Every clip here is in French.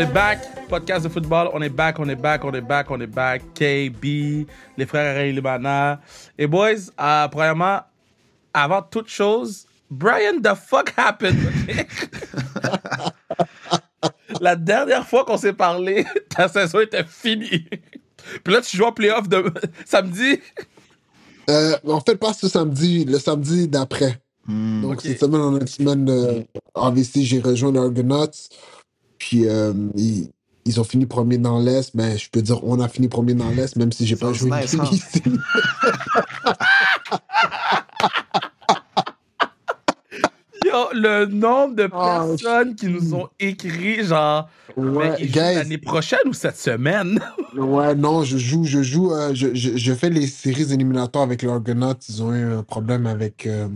On est back, podcast de football. On est back, on est back, on est back, on est back. KB, les frères Ray Libana. Et boys, euh, premièrement, avant toute chose, Brian, the fuck happened? La dernière fois qu'on s'est parlé, ta saison était finie. Puis là, tu joues en playoff de samedi. Euh, en fait, pas ce samedi, le samedi d'après. Donc, Ok. cette semaine, on a une semaine euh, en VC, j'ai rejoint les Argonauts. Puis, euh, ils, ils ont fini premier dans l'Est. Mais je peux dire, on a fini premier dans l'Est, même si j'ai pas joué nice, une ici. Yo, le nombre de Ah, personnes qui nous ont écrit, genre, Ouais, l'année prochaine ou cette semaine? Ouais, non, je joue, je joue, euh, je, je, je fais les séries éliminatoires avec les Argonauts. Ils ont eu un problème avec, euh,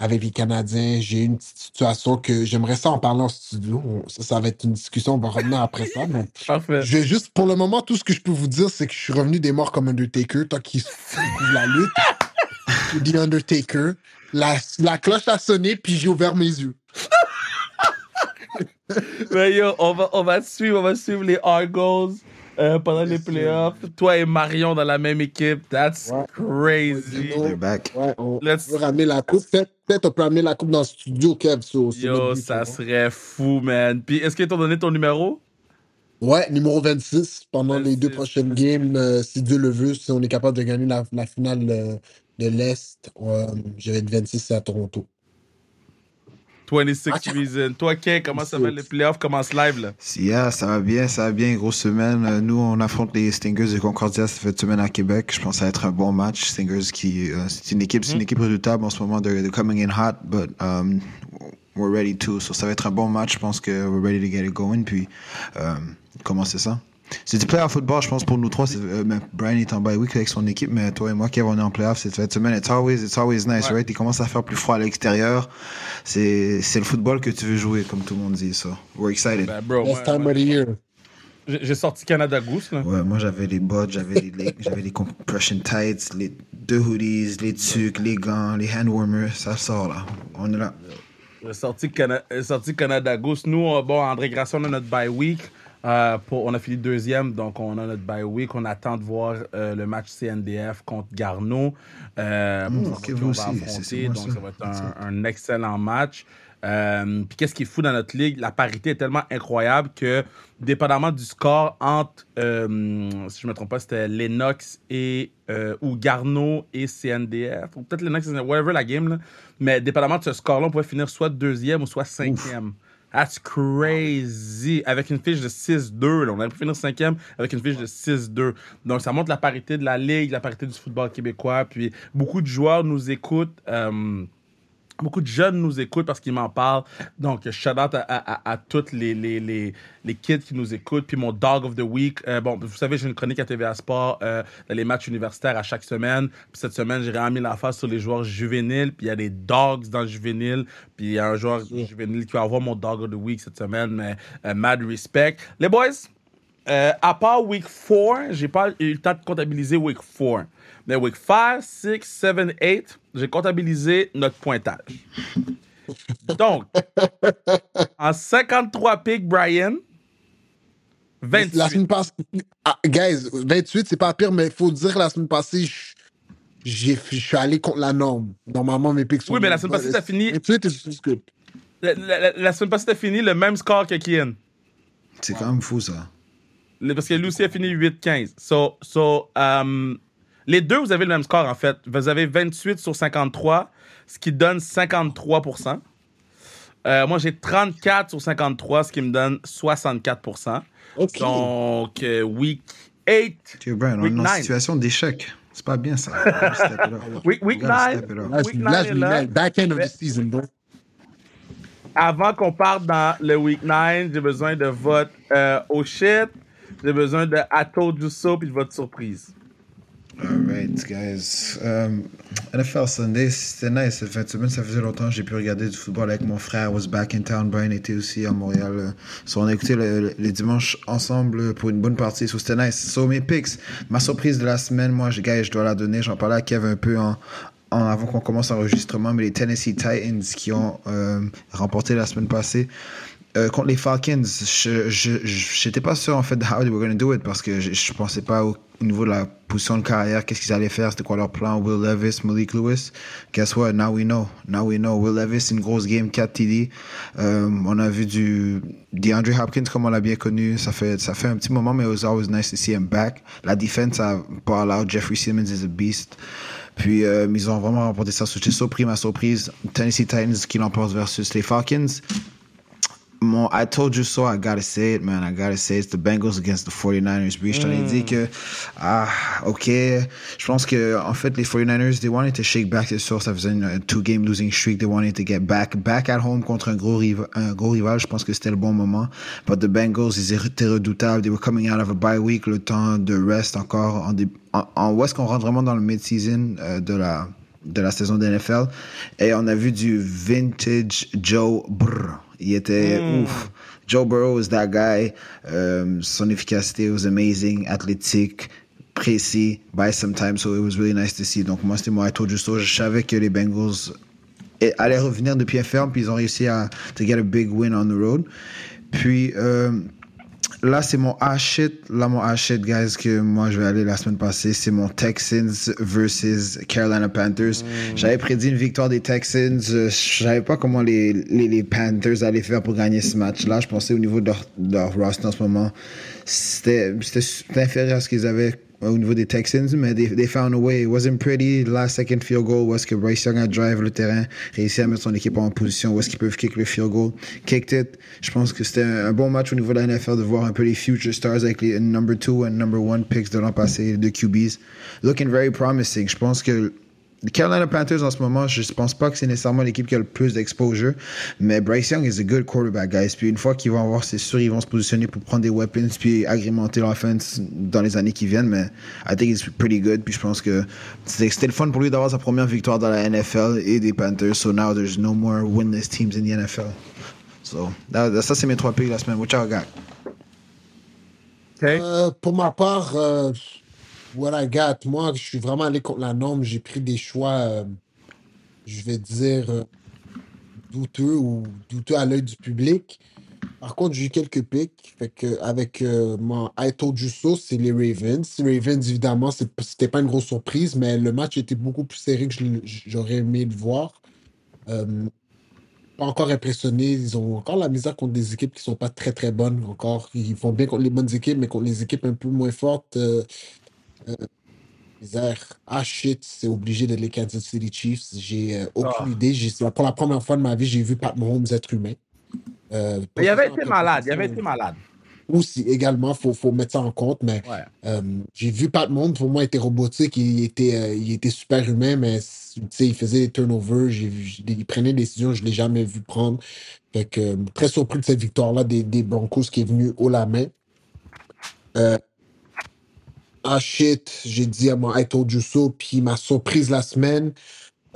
avec les Canadiens. J'ai une petite situation que j'aimerais ça en parler en studio. Ça, ça va être une discussion, on va revenir après ça. Mais Parfait. je vais juste, pour le moment, tout ce que je peux vous dire, c'est que je suis revenu des morts comme Undertaker, tant qu'il couvre la lutte. The Undertaker. La, la cloche a sonné, puis j'ai ouvert mes yeux. Mais yo, on va, on va suivre, on va suivre les Argos euh, pendant les playoffs. Toi et Marion dans la même équipe. That's Ouais. crazy. They're back. Ouais, on Let's- peut ramener la coupe. Peut-être on peut ramener la coupe dans le studio, Kev. so- Yo, but, ça serait fou, man. Puis, est-ce qu'ils t'ont donné ton numéro? Ouais, numéro 26. Pendant les deux 26. prochaines games, euh, si Dieu le veut, si on est capable de gagner la, la finale euh, de l'Est, euh, je vais être 26 à Toronto. 26 Ok. Reasons. Toi, Kay, comment ça va? Les playoffs commencent live, là? Yeah, ça va bien, ça va bien, grosse semaine. Euh, Nous, on affronte les Stingers de Concordia cette semaine à Québec. Je pense que ça va être un bon match. Stingers qui, euh, c'est une équipe, c'est une équipe redoutable en ce moment. They're, they're coming in hot, but um, we're ready too. So ça va être un bon match. Je pense que we're ready to get it going. Puis, euh, comment c'est ça? C'est du playoff football, je pense, pour nous trois. c'est- euh, mais Brian est en bye week avec son équipe, mais toi et moi, Kev, on est en playoff cette cette semaine. It's always, it's always nice, Ouais. right? Il commence à faire plus froid à l'extérieur. C'est, c'est le football que tu veux jouer, comme tout le monde dit, ça. We're excited. Ben, bro, Best moi, time of the year. j'ai sorti Canada Goose, là. Ouais, moi j'avais les bottes, j'avais les, les- j'avais les compression tights, les deux hoodies, les tucs, les gants, les hand warmers, ça sort là. On est là. J'ai sorti, Cana- j'ai sorti Canada Goose. Nous, euh, bon, André Grasson, on a notre bye week. Euh, pour, on a fini deuxième, donc on a notre bye week. On attend de voir euh, le match CNDF contre Garneau. Euh, Mm, pour ok, savoir qui vous on aussi, va affronter. donc ça. ça va être un, un excellent match. Euh, Puis qu'est-ce qui est fou dans notre ligue? La parité est tellement incroyable que, dépendamment du score entre, si je ne me trompe pas, c'était Lennox et ou Garneau et CNDF, ou peut-être Lennox, et CNDF, whatever la game, là. mais dépendamment de ce score-là, on pouvait finir soit deuxième ou soit cinquième. That's crazy. Avec une fiche de 6-2. là. On aurait pu finir cinquième avec une fiche de 6-2. Donc, ça montre la parité de la Ligue, la parité du football québécois. Puis, beaucoup de joueurs nous écoutent. euh, Beaucoup de jeunes nous écoutent parce qu'ils m'en parlent. Donc, shout out à, à, toutes les, les, les, les kids qui nous écoutent. Puis mon Dog of the Week. euh, bon, vous savez, j'ai une chronique à TVA Sport euh, les matchs universitaires à chaque semaine. Puis cette semaine, j'ai vraiment mis la face sur les joueurs juvéniles. Puis il y a des dogs dans le juvénile. Puis il y a un joueur juvénile qui va avoir mon Dog of the Week cette semaine. Mais euh, mad respect. Les boys, euh, à part Week 4, j'ai pas eu le temps de comptabiliser Week 4. Mais Week 5, 6, 7, 8, j'ai comptabilisé notre pointage. Donc, en 53 picks, Brian, La 28. semaine passée, ah, guys, 28, c'est pas pire, mais il faut dire la semaine passée, je- j'ai- je suis allé contre la norme. Normalement, mes picks sont. Oui, mais la semaine passée, t'as fini- 28 is just good. La, la- la- la semaine passée, t'as fini le même score que Kian. C'est quand même fou ça. Parce que Lucie a fini 8-15. So, so, um, les deux, vous avez le même score, en fait. Vous avez 28 sur 53, ce qui donne 53% Euh, Moi, j'ai 34 sur 53, ce qui me donne 64 Ok. Donc, euh, week 8. Tu Brian, on Week est en nine. situation d'échec. C'est pas bien ça. Week, week Gotta 9. step it up. Là, je- Week là, nine je est me là. mets back end of the season, bro. Avant qu'on parte dans le week 9, j'ai besoin de votre euh, oh shit. J'ai besoin de I told you so puis de votre surprise. Alright, guys. Um, NFL Sunday, c'était nice. Cette ça faisait longtemps que j'ai pu regarder du football avec mon frère. I was back in town. Brian était aussi à Montréal. on a écouté le- le- les dimanches ensemble pour une bonne partie. So, c'était nice. So, mes picks. Ma surprise de la semaine, moi, je, guys, je dois la donner. J'en parlais à Kev un peu en- avant qu'on commence l'enregistrement, mais les Tennessee Titans qui ont euh, remporté la semaine passée. Euh, contre les Falcons, je n'étais pas sûr en fait de how they were going to do it parce que je, je pensais pas au, niveau de la position de carrière, qu'est-ce qu'ils allaient faire, c'était quoi leur plan. Will Levis, Malik Lewis. Guess what? Now we know. Now we know. Will Levis, une grosse game, 4 TD. Euh, on a vu du DeAndre Hopkins comme on l'a bien connu. Ça fait, ça fait un petit moment, mais it was always nice to see him back. La défense a out. Jeffrey Simmons is a beast. Puis euh, ils ont vraiment remporté ça. J'étais surpris, ma surprise. Tennessee Titans qui l'emportent versus les Falcons. Mon I told you so, I gotta say it, man. I gotta say it's the Bengals against the 49ers. Puis je t'en ai dit que, ah, ok. Je pense que, en fait, les 49ers, they wanted to shake back, c'est sûr. Ça faisait une two-game losing streak. They wanted to get back, back at home contre un gros, rival, un gros rival. Je pense que c'était le bon moment. But the Bengals, ils étaient redoutables. They were coming out of a bye week, le temps de rest encore. En, en, en où est-ce qu'on rentre vraiment dans le mid-season euh, de la de la saison de NFL. Et on a vu du vintage Joe Brr. Il était mm. ouf. Joe Burrow was that guy. Um, son efficacité was amazing, athlétique, précis, by some time. So it was really nice to see. Donc moi, c'était told you so. Je savais que les Bengals allaient revenir de pied ferme, puis ils ont réussi à to get a big win on the road. Puis um, là, c'est mon shit. Là, mon shit, guys, que moi, je vais aller la semaine passée. C'est mon Texans versus Carolina Panthers. Mm. J'avais prédit une victoire des Texans. Je savais pas comment les, les, les, Panthers allaient faire pour gagner ce match-là. Je pensais au niveau de leur, de leur roster en ce moment, c'était inférieur à ce qu'ils avaient au niveau des Texans, mais they, they, found a way. It wasn't pretty. Last second field goal, où est-ce que Bryce Young a drive le terrain, réussi à mettre son équipe en position, où est-ce qu'ils peuvent kick le field goal. Kicked it. Je pense que c'était un bon match au niveau de la NFL de voir un peu les future stars avec les number two and number one picks de l'an passé, de QBs. Looking very promising. Je pense que les Carolina Panthers en ce moment, je ne pense pas que c'est nécessairement l'équipe qui a le plus d'exposure, mais Bryce Young is a good quarterback, guys. Puis une fois qu'ils vont avoir, c'est sûr, ils vont se positionner pour prendre des weapons puis agrémenter l'offense dans les années qui viennent, mais I think it's pretty good. Puis je pense que c'était le fun pour lui d'avoir sa première victoire dans la NFL et des Panthers. So now there's no more winless teams in the NFL. So, ça, c'est mes trois pays la semaine. What y'all got? Okay. Euh, pour ma part, euh, I got. Moi, je suis vraiment allé contre la norme. J'ai pris des choix, euh, je vais dire, euh, douteux ou douteux à l'œil du public. Par contre, j'ai eu quelques pics. Fait que avec euh, mon I told you so, c'est les Ravens. Les Ravens, évidemment, c'était pas une grosse surprise, mais le match était beaucoup plus serré que j'aurais aimé le voir. pas encore impressionné. Ils ont encore la misère contre des équipes qui sont pas très très bonnes encore. Ils font bien contre les bonnes équipes, mais contre les équipes un peu moins fortes, ah shit, c'est obligé de les Kansas City Chiefs. J'ai euh, aucune ah. idée. Pour la première fois de ma vie, j'ai vu Pat Mahomes être humain. Euh, il avait été malade. Il avait été malade. Aussi, également, il faut, faut, mettre ça en compte. Mais j'ai vu Pat Mahomes, pour moi, il était robotique. Il était, il était super humain, mais il faisait des turnovers. il prenait des décisions, je ne l'ai jamais vu prendre. Fait que, très surpris de cette victoire-là des, des Broncos qui est venu haut la main. Ah shit, j'ai dit à mon I told you puis ma surprise la semaine,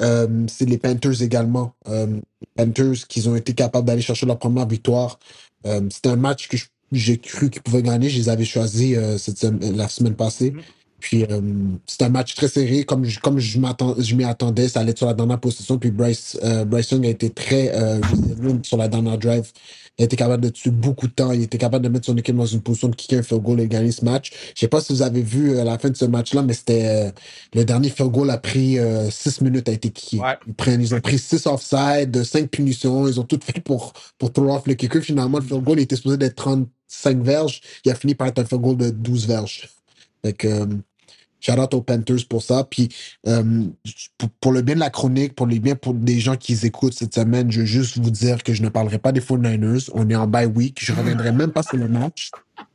euh, c'est les Panthers également. Euh, les Panthers qui ont été capables d'aller chercher leur première victoire. Euh, c'était un match que j'ai cru qu'ils pouvaient gagner. Je les avais choisis cette la semaine passée. Mm-hmm. Puis euh, c'est un match très serré, comme je, comme je m'y attendais, ça allait être sur la dernière position. Puis Bryce, euh, Bryce Young a été très euh, sur la dernière drive. Il a été capable de tuer beaucoup de temps. Il était capable de mettre son équipe dans une position de kicker un field goal et gagner ce match. Je sais pas si vous avez vu à la fin de ce match-là, mais c'était le dernier field goal a pris six minutes à été kické. Ils, prennent, ils ont pris six offside, cinq punitions. Ils ont tout fait pour, pour throw off le kicker. Finalement, le field goal était supposé d'être 35 verges. Il a fini par être un field goal de 12 verges. Fait que, Shout out aux Panthers pour ça. Puis euh, pour, le bien de la chronique, pour le bien pour des gens qui écoutent cette semaine, je veux juste vous dire que je ne parlerai pas des 49ers. On est en bye week. Je ne reviendrai même pas sur le match.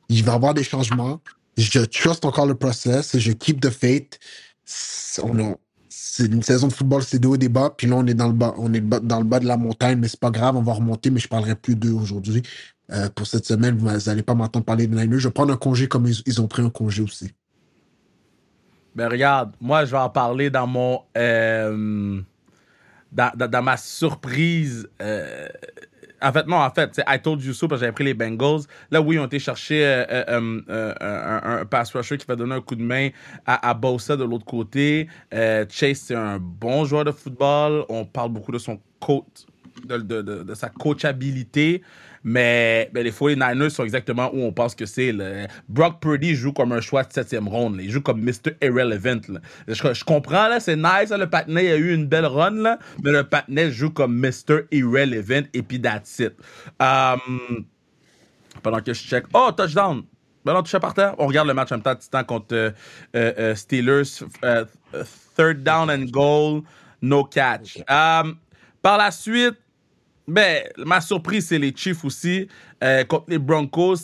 Il va y avoir des changements. Je trust encore le process. Je keep the faith. C'est une saison de football, c'est des hauts des bas. Puis là, on est dans le bas, on est dans le bas de la montagne, mais c'est pas grave, on va remonter, mais je parlerai plus d'eux aujourd'hui. Euh, pour cette semaine, vous n'allez pas m'entendre parler de Niners. Je vais prendre un congé comme ils ont pris un congé aussi. Ben regarde, moi je vais en parler dans mon euh, dans, dans, ma surprise. Euh, en fait, non, en fait, c'est I told you so parce que j'avais pris les Bengals. Là, oui, ils ont été chercher euh, un, pass rusher qui va donner un coup de main à, à Bosa de l'autre côté. Chase, c'est un bon joueur de football. On parle beaucoup de son coach de, sa coachabilité. Mais, mais les 49ers sont exactement où on pense que c'est. Brock Purdy joue comme un choix de septième ronde. Il joue comme Mr. Irrelevant. Je, comprends, là, c'est nice. là, le patinet a eu une belle run, mais le patinet joue comme Mr. Irrelevant et puis that's it. Um, pendant que je check. Oh, touchdown! Non, touché par terre. On regarde le match en même temps, contre euh, euh, euh, Steelers. third down and goal, no catch. Um, par la suite, ben, ma surprise, c'est les Chiefs aussi. Euh, contre les Broncos.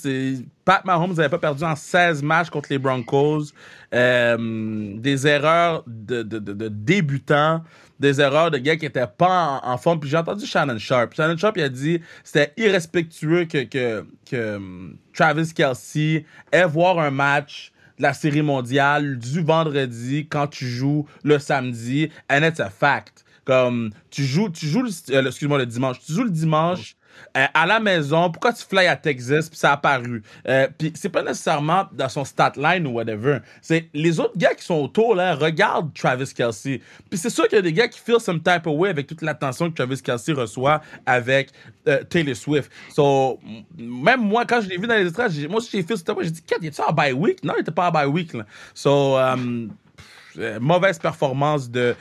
Pat Mahomes n'avait pas perdu en 16 matchs contre les Broncos. Euh, des erreurs de, de, de, débutants, des erreurs de gars qui n'étaient pas en, en forme. Puis j'ai entendu Shannon Sharp. Shannon Sharp, il a dit c'était irrespectueux que, que, que hum, Travis Kelsey ait voir un match de la série mondiale du vendredi quand tu joues le samedi. And it's a fact. Comme tu joues, tu joues le, euh, excuse-moi, le dimanche. Tu joues le dimanche euh, à la maison. Pourquoi tu fly à Texas puis ça a apparu? Euh, puis c'est pas nécessairement dans son stat line ou whatever. C'est les autres gars qui sont autour là regardent Travis Kelsey. Puis c'est sûr qu'il y a des gars qui feel some type of way avec toute l'attention que Travis Kelsey reçoit avec Taylor Swift. So même moi quand je l'ai vu dans les j'ai- moi aussi j'ai cette fois, j'ai dit Kat, il est-tu en bye week? Non, il était pas en bye week là. So mauvaise performance de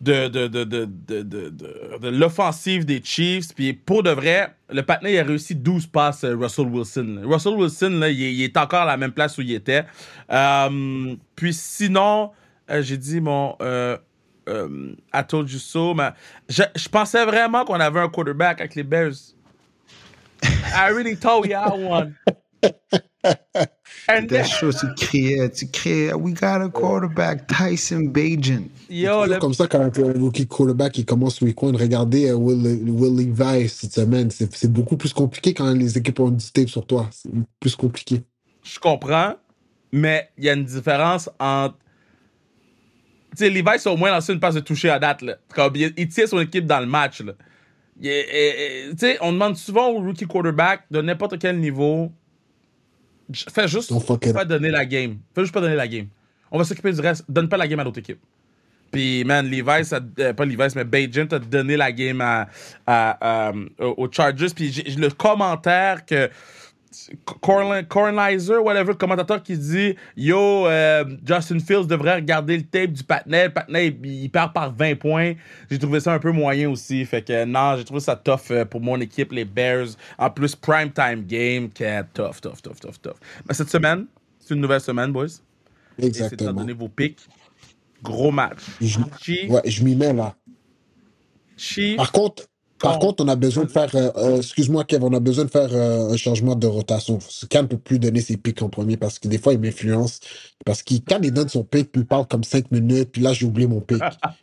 de, de, de, de, l'offensive des Chiefs. Puis pour de vrai, le patinet il a réussi 12 passes, euh, Russell Wilson. là. Russell Wilson, là, il, est, il est encore à la même place où il était. Euh, puis sinon, euh, j'ai dit mon. Euh, euh, I told you so, mais je, je pensais vraiment qu'on avait un quarterback avec les Bears. I really thought we had one. And then, chaud, tu criais, tu criais, we got a quarterback, Tyson Bagent. yo, C'est le, comme ça quand un rookie quarterback il commence week one. Regardez euh, Will, Will Levi cette semaine. C'est c'est beaucoup plus compliqué quand les équipes ont du tape sur toi. C'est plus compliqué. je comprends, mais il y a une différence entre. Tu sais, Levi, c'est au moins lancé une passe de toucher à date. Là. Comme il, il tient son équipe dans le match. Là. Il sais, on demande souvent aux rookie quarterback de n'importe quel niveau. Fais juste pas donner la game. Fais juste pas donner la game. On va s'occuper du reste. Donne pas la game à l'autre équipe. Puis, man, Levi's, a- euh, pas Levi's, mais Bajent a donné la game à, à- à- aux aux Chargers. Puis, le commentaire que Corlin- Cornlizer, whatever, le commentateur qui dit Yo, euh, Justin Fields devrait regarder le tape du Patnais. Le Patnais, il, il perd par 20 points. J'ai trouvé ça un peu moyen aussi. Fait que non, j'ai trouvé ça tough euh, pour mon équipe, les Bears. En plus, prime time game, qui est tough, tough, tough, tough, tough. Mais cette semaine, c'est une nouvelle semaine, boys. Et c'est de Exactement. donner vos pics. Gros match. Je, Chiefs, ouais, je m'y mets là. Chiefs. Par contre, par Oh. contre, on a besoin de faire. euh, euh, Excuse-moi, Kev, on a besoin de faire euh, un changement de rotation. Cam ne peut plus donner ses pics en premier parce que des fois, il m'influence. Parce que quand il donne son pic, puis il parle comme 5 minutes, puis là, j'ai oublié mon pic.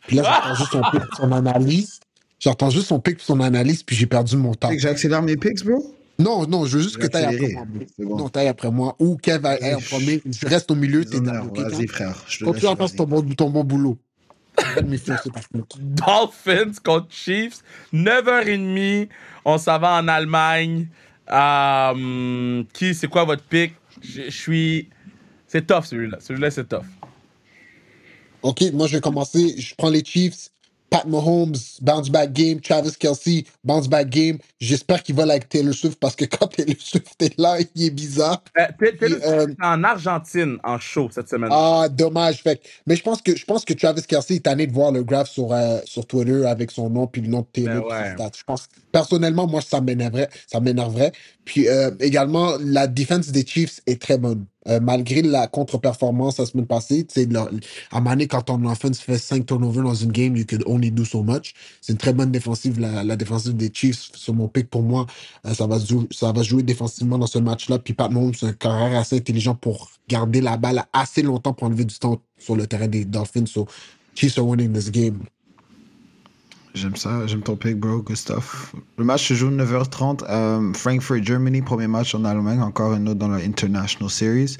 Puis là, j'entends juste son pic pour son analyse. J'entends juste son pic pour son analyse, puis j'ai perdu mon temps. Fait que J'accélère mes picks, bro? Non, non, je veux juste que tu ailles après moi. bon. Non, tu ailles après moi. Ou Kev aille en premier. Je reste au milieu, t'es dans Vas-y, frère. Je te Continue laisse, à faire vas-y. ton bon, ton bon boulot. Dolphins contre Chiefs. 9h30. On s'en va en Allemagne. Euh, qui, c'est quoi votre pick? Je je suis. C'est tough celui-là. Celui-là, c'est tough. OK, moi, je vais commencer. Je prends les Chiefs. Pat Mahomes, bounce back game. Travis Kelsey, bounce back game. J'espère qu'il va avec Taylor Swift parce que quand Taylor Swift est là, il est bizarre. Euh, t'es Puis, euh, en Argentine en show cette semaine. Ah, dommage. Fait. Mais je pense que je pense que Travis Kelsey est tanné de voir le graph sur, euh, sur Twitter avec son nom puis le nom de Taylor. Ben ses ouais. Je pense personnellement, moi, ça m'énerverait. Ça m'énerverait. Puis euh, également, la défense des Chiefs est très bonne. Euh, malgré la contre-performance la semaine passée, la- à donné, quand ton offense fait 5 turnovers dans une game, you could only do so much. C'est une très bonne défensive, la, la défensive des Chiefs. Sur mon pick, pour moi, euh, ça, va jouer défensivement dans ce match-là. Puis Pat Mahomes, c'est un carrière assez intelligent pour garder la balle assez longtemps pour enlever du temps sur le terrain des Dolphins. So, Chiefs are winning this game. J'aime ça, j'aime ton pick, bro, stuff. Le match se joue 9h30. euh, Frankfurt, Germany, premier match en Allemagne, encore un autre dans la International Series.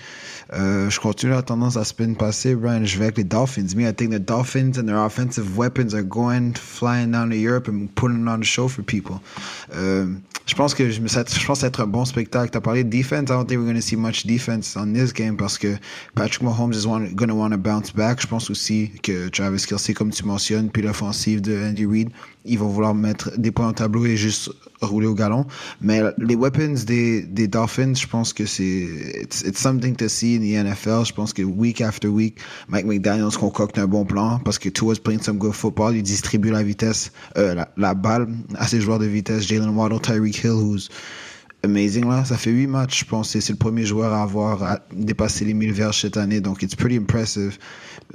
Euh, je continue la tendance à semaine passée, Brian. Je vais avec les Dolphins. Me, I think the Dolphins and their offensive weapons are going flying down to Europe and putting on the show for people. Euh, je pense que je, me, je pense être un bon spectacle. Tu as parlé de defense. I don't think we're going to see much defense on this game parce que Patrick Mahomes is going to want to bounce back. Je pense aussi que Travis Kelsey, comme tu mentionnes, puis l'offensive de Andy Reid ils vont vouloir mettre des points au tableau et juste rouler au galon. Mais les weapons des, Dolphins, je pense que c'est it's, it's, something to see in the NFL. Je pense que week after week, Mike McDaniels concocte un bon plan parce que Tua's playing some good football. Il distribue la vitesse, euh, la, la, balle à ses joueurs de vitesse. Jalen Waddle, Tyreek Hill, who's amazing là. Ça fait huit matchs, je pense. C'est le premier joueur à avoir dépassé les 1000 verges cette année. Donc, it's pretty impressive.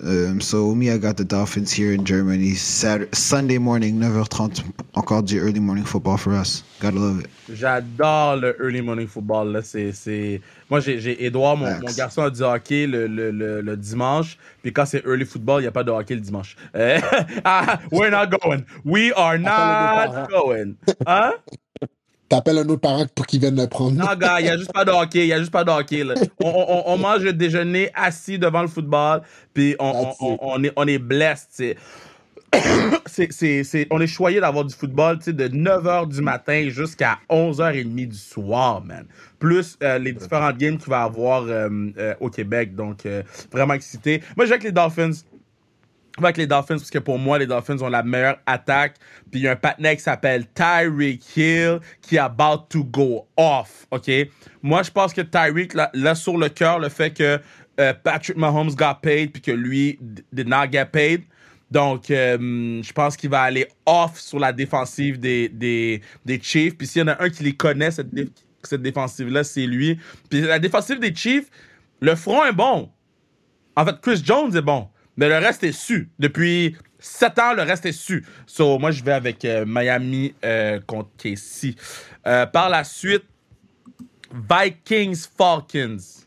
Um, so, me, I got the Dolphins here in Germany. Saturday, Sunday morning, 9h30. Encore du early morning football for us. Gotta love it. J'adore le early morning football. Là. C'est, c'est... Moi, j'ai Edouard, mon, mon, garçon, a du hockey le, le, le, le dimanche. Puis quand c'est early football, il n'y a pas de hockey le dimanche. ah, we're not going. We are not going. Hein? T'appelles un autre parent pour qu'il vienne le prendre. Non, gars, il n'y a juste pas de hockey. Il n'y a juste pas de hockey. Là. On, on, on, mange le déjeuner assis devant le football, puis on, on, on, est, on est c'est, on est choyé d'avoir du football de 9h du matin jusqu'à 11h30 du soir, man. Plus euh, les différentes games qu'il va y avoir euh, euh, au Québec. Donc, vraiment excité. Moi, j'ai avec les Dolphins avec les Dolphins parce que pour moi, les Dolphins ont la meilleure attaque. Puis il y a un partenaire qui s'appelle Tyreek Hill qui est about to go off. OK? Moi, je pense que Tyreek, là, sur le cœur, le fait que euh, Patrick Mahomes got paid puis que lui did not get paid. Donc, euh, je pense qu'il va aller off sur la défensive des, des, des Chiefs. Puis s'il y en a un qui les connaît, cette, cette défensive-là, c'est lui. Puis la défensive des Chiefs, le front est bon. En fait, Chris Jones est bon. Mais le reste est su. Depuis 7 ans, le reste est su. So, moi, je vais avec euh, Miami euh, contre Casey. Euh, par la suite, Vikings Falcons.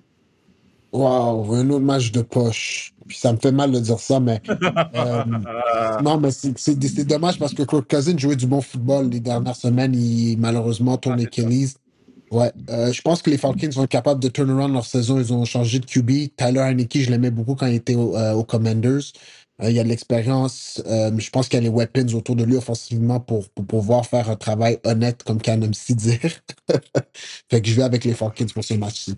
Wow, un autre match de poche. Puis ça me fait mal de dire ça, mais. non, mais c'est dommage parce que Kirk Cousins jouait du bon football les dernières semaines. Il malheureusement tourne Achilles. Ouais, euh, je pense que les Falcons vont être capables de turn around leur saison. Ils ont changé de QB. Tyler Heineke, je l'aimais beaucoup quand il était au, euh, aux Commanders. Euh, il y a de l'expérience. Euh, je pense qu'il y a les weapons autour de lui offensivement pour, pour pouvoir faire un travail honnête, comme Can dire. fait que je vais avec les Falcons pour ce match-ci.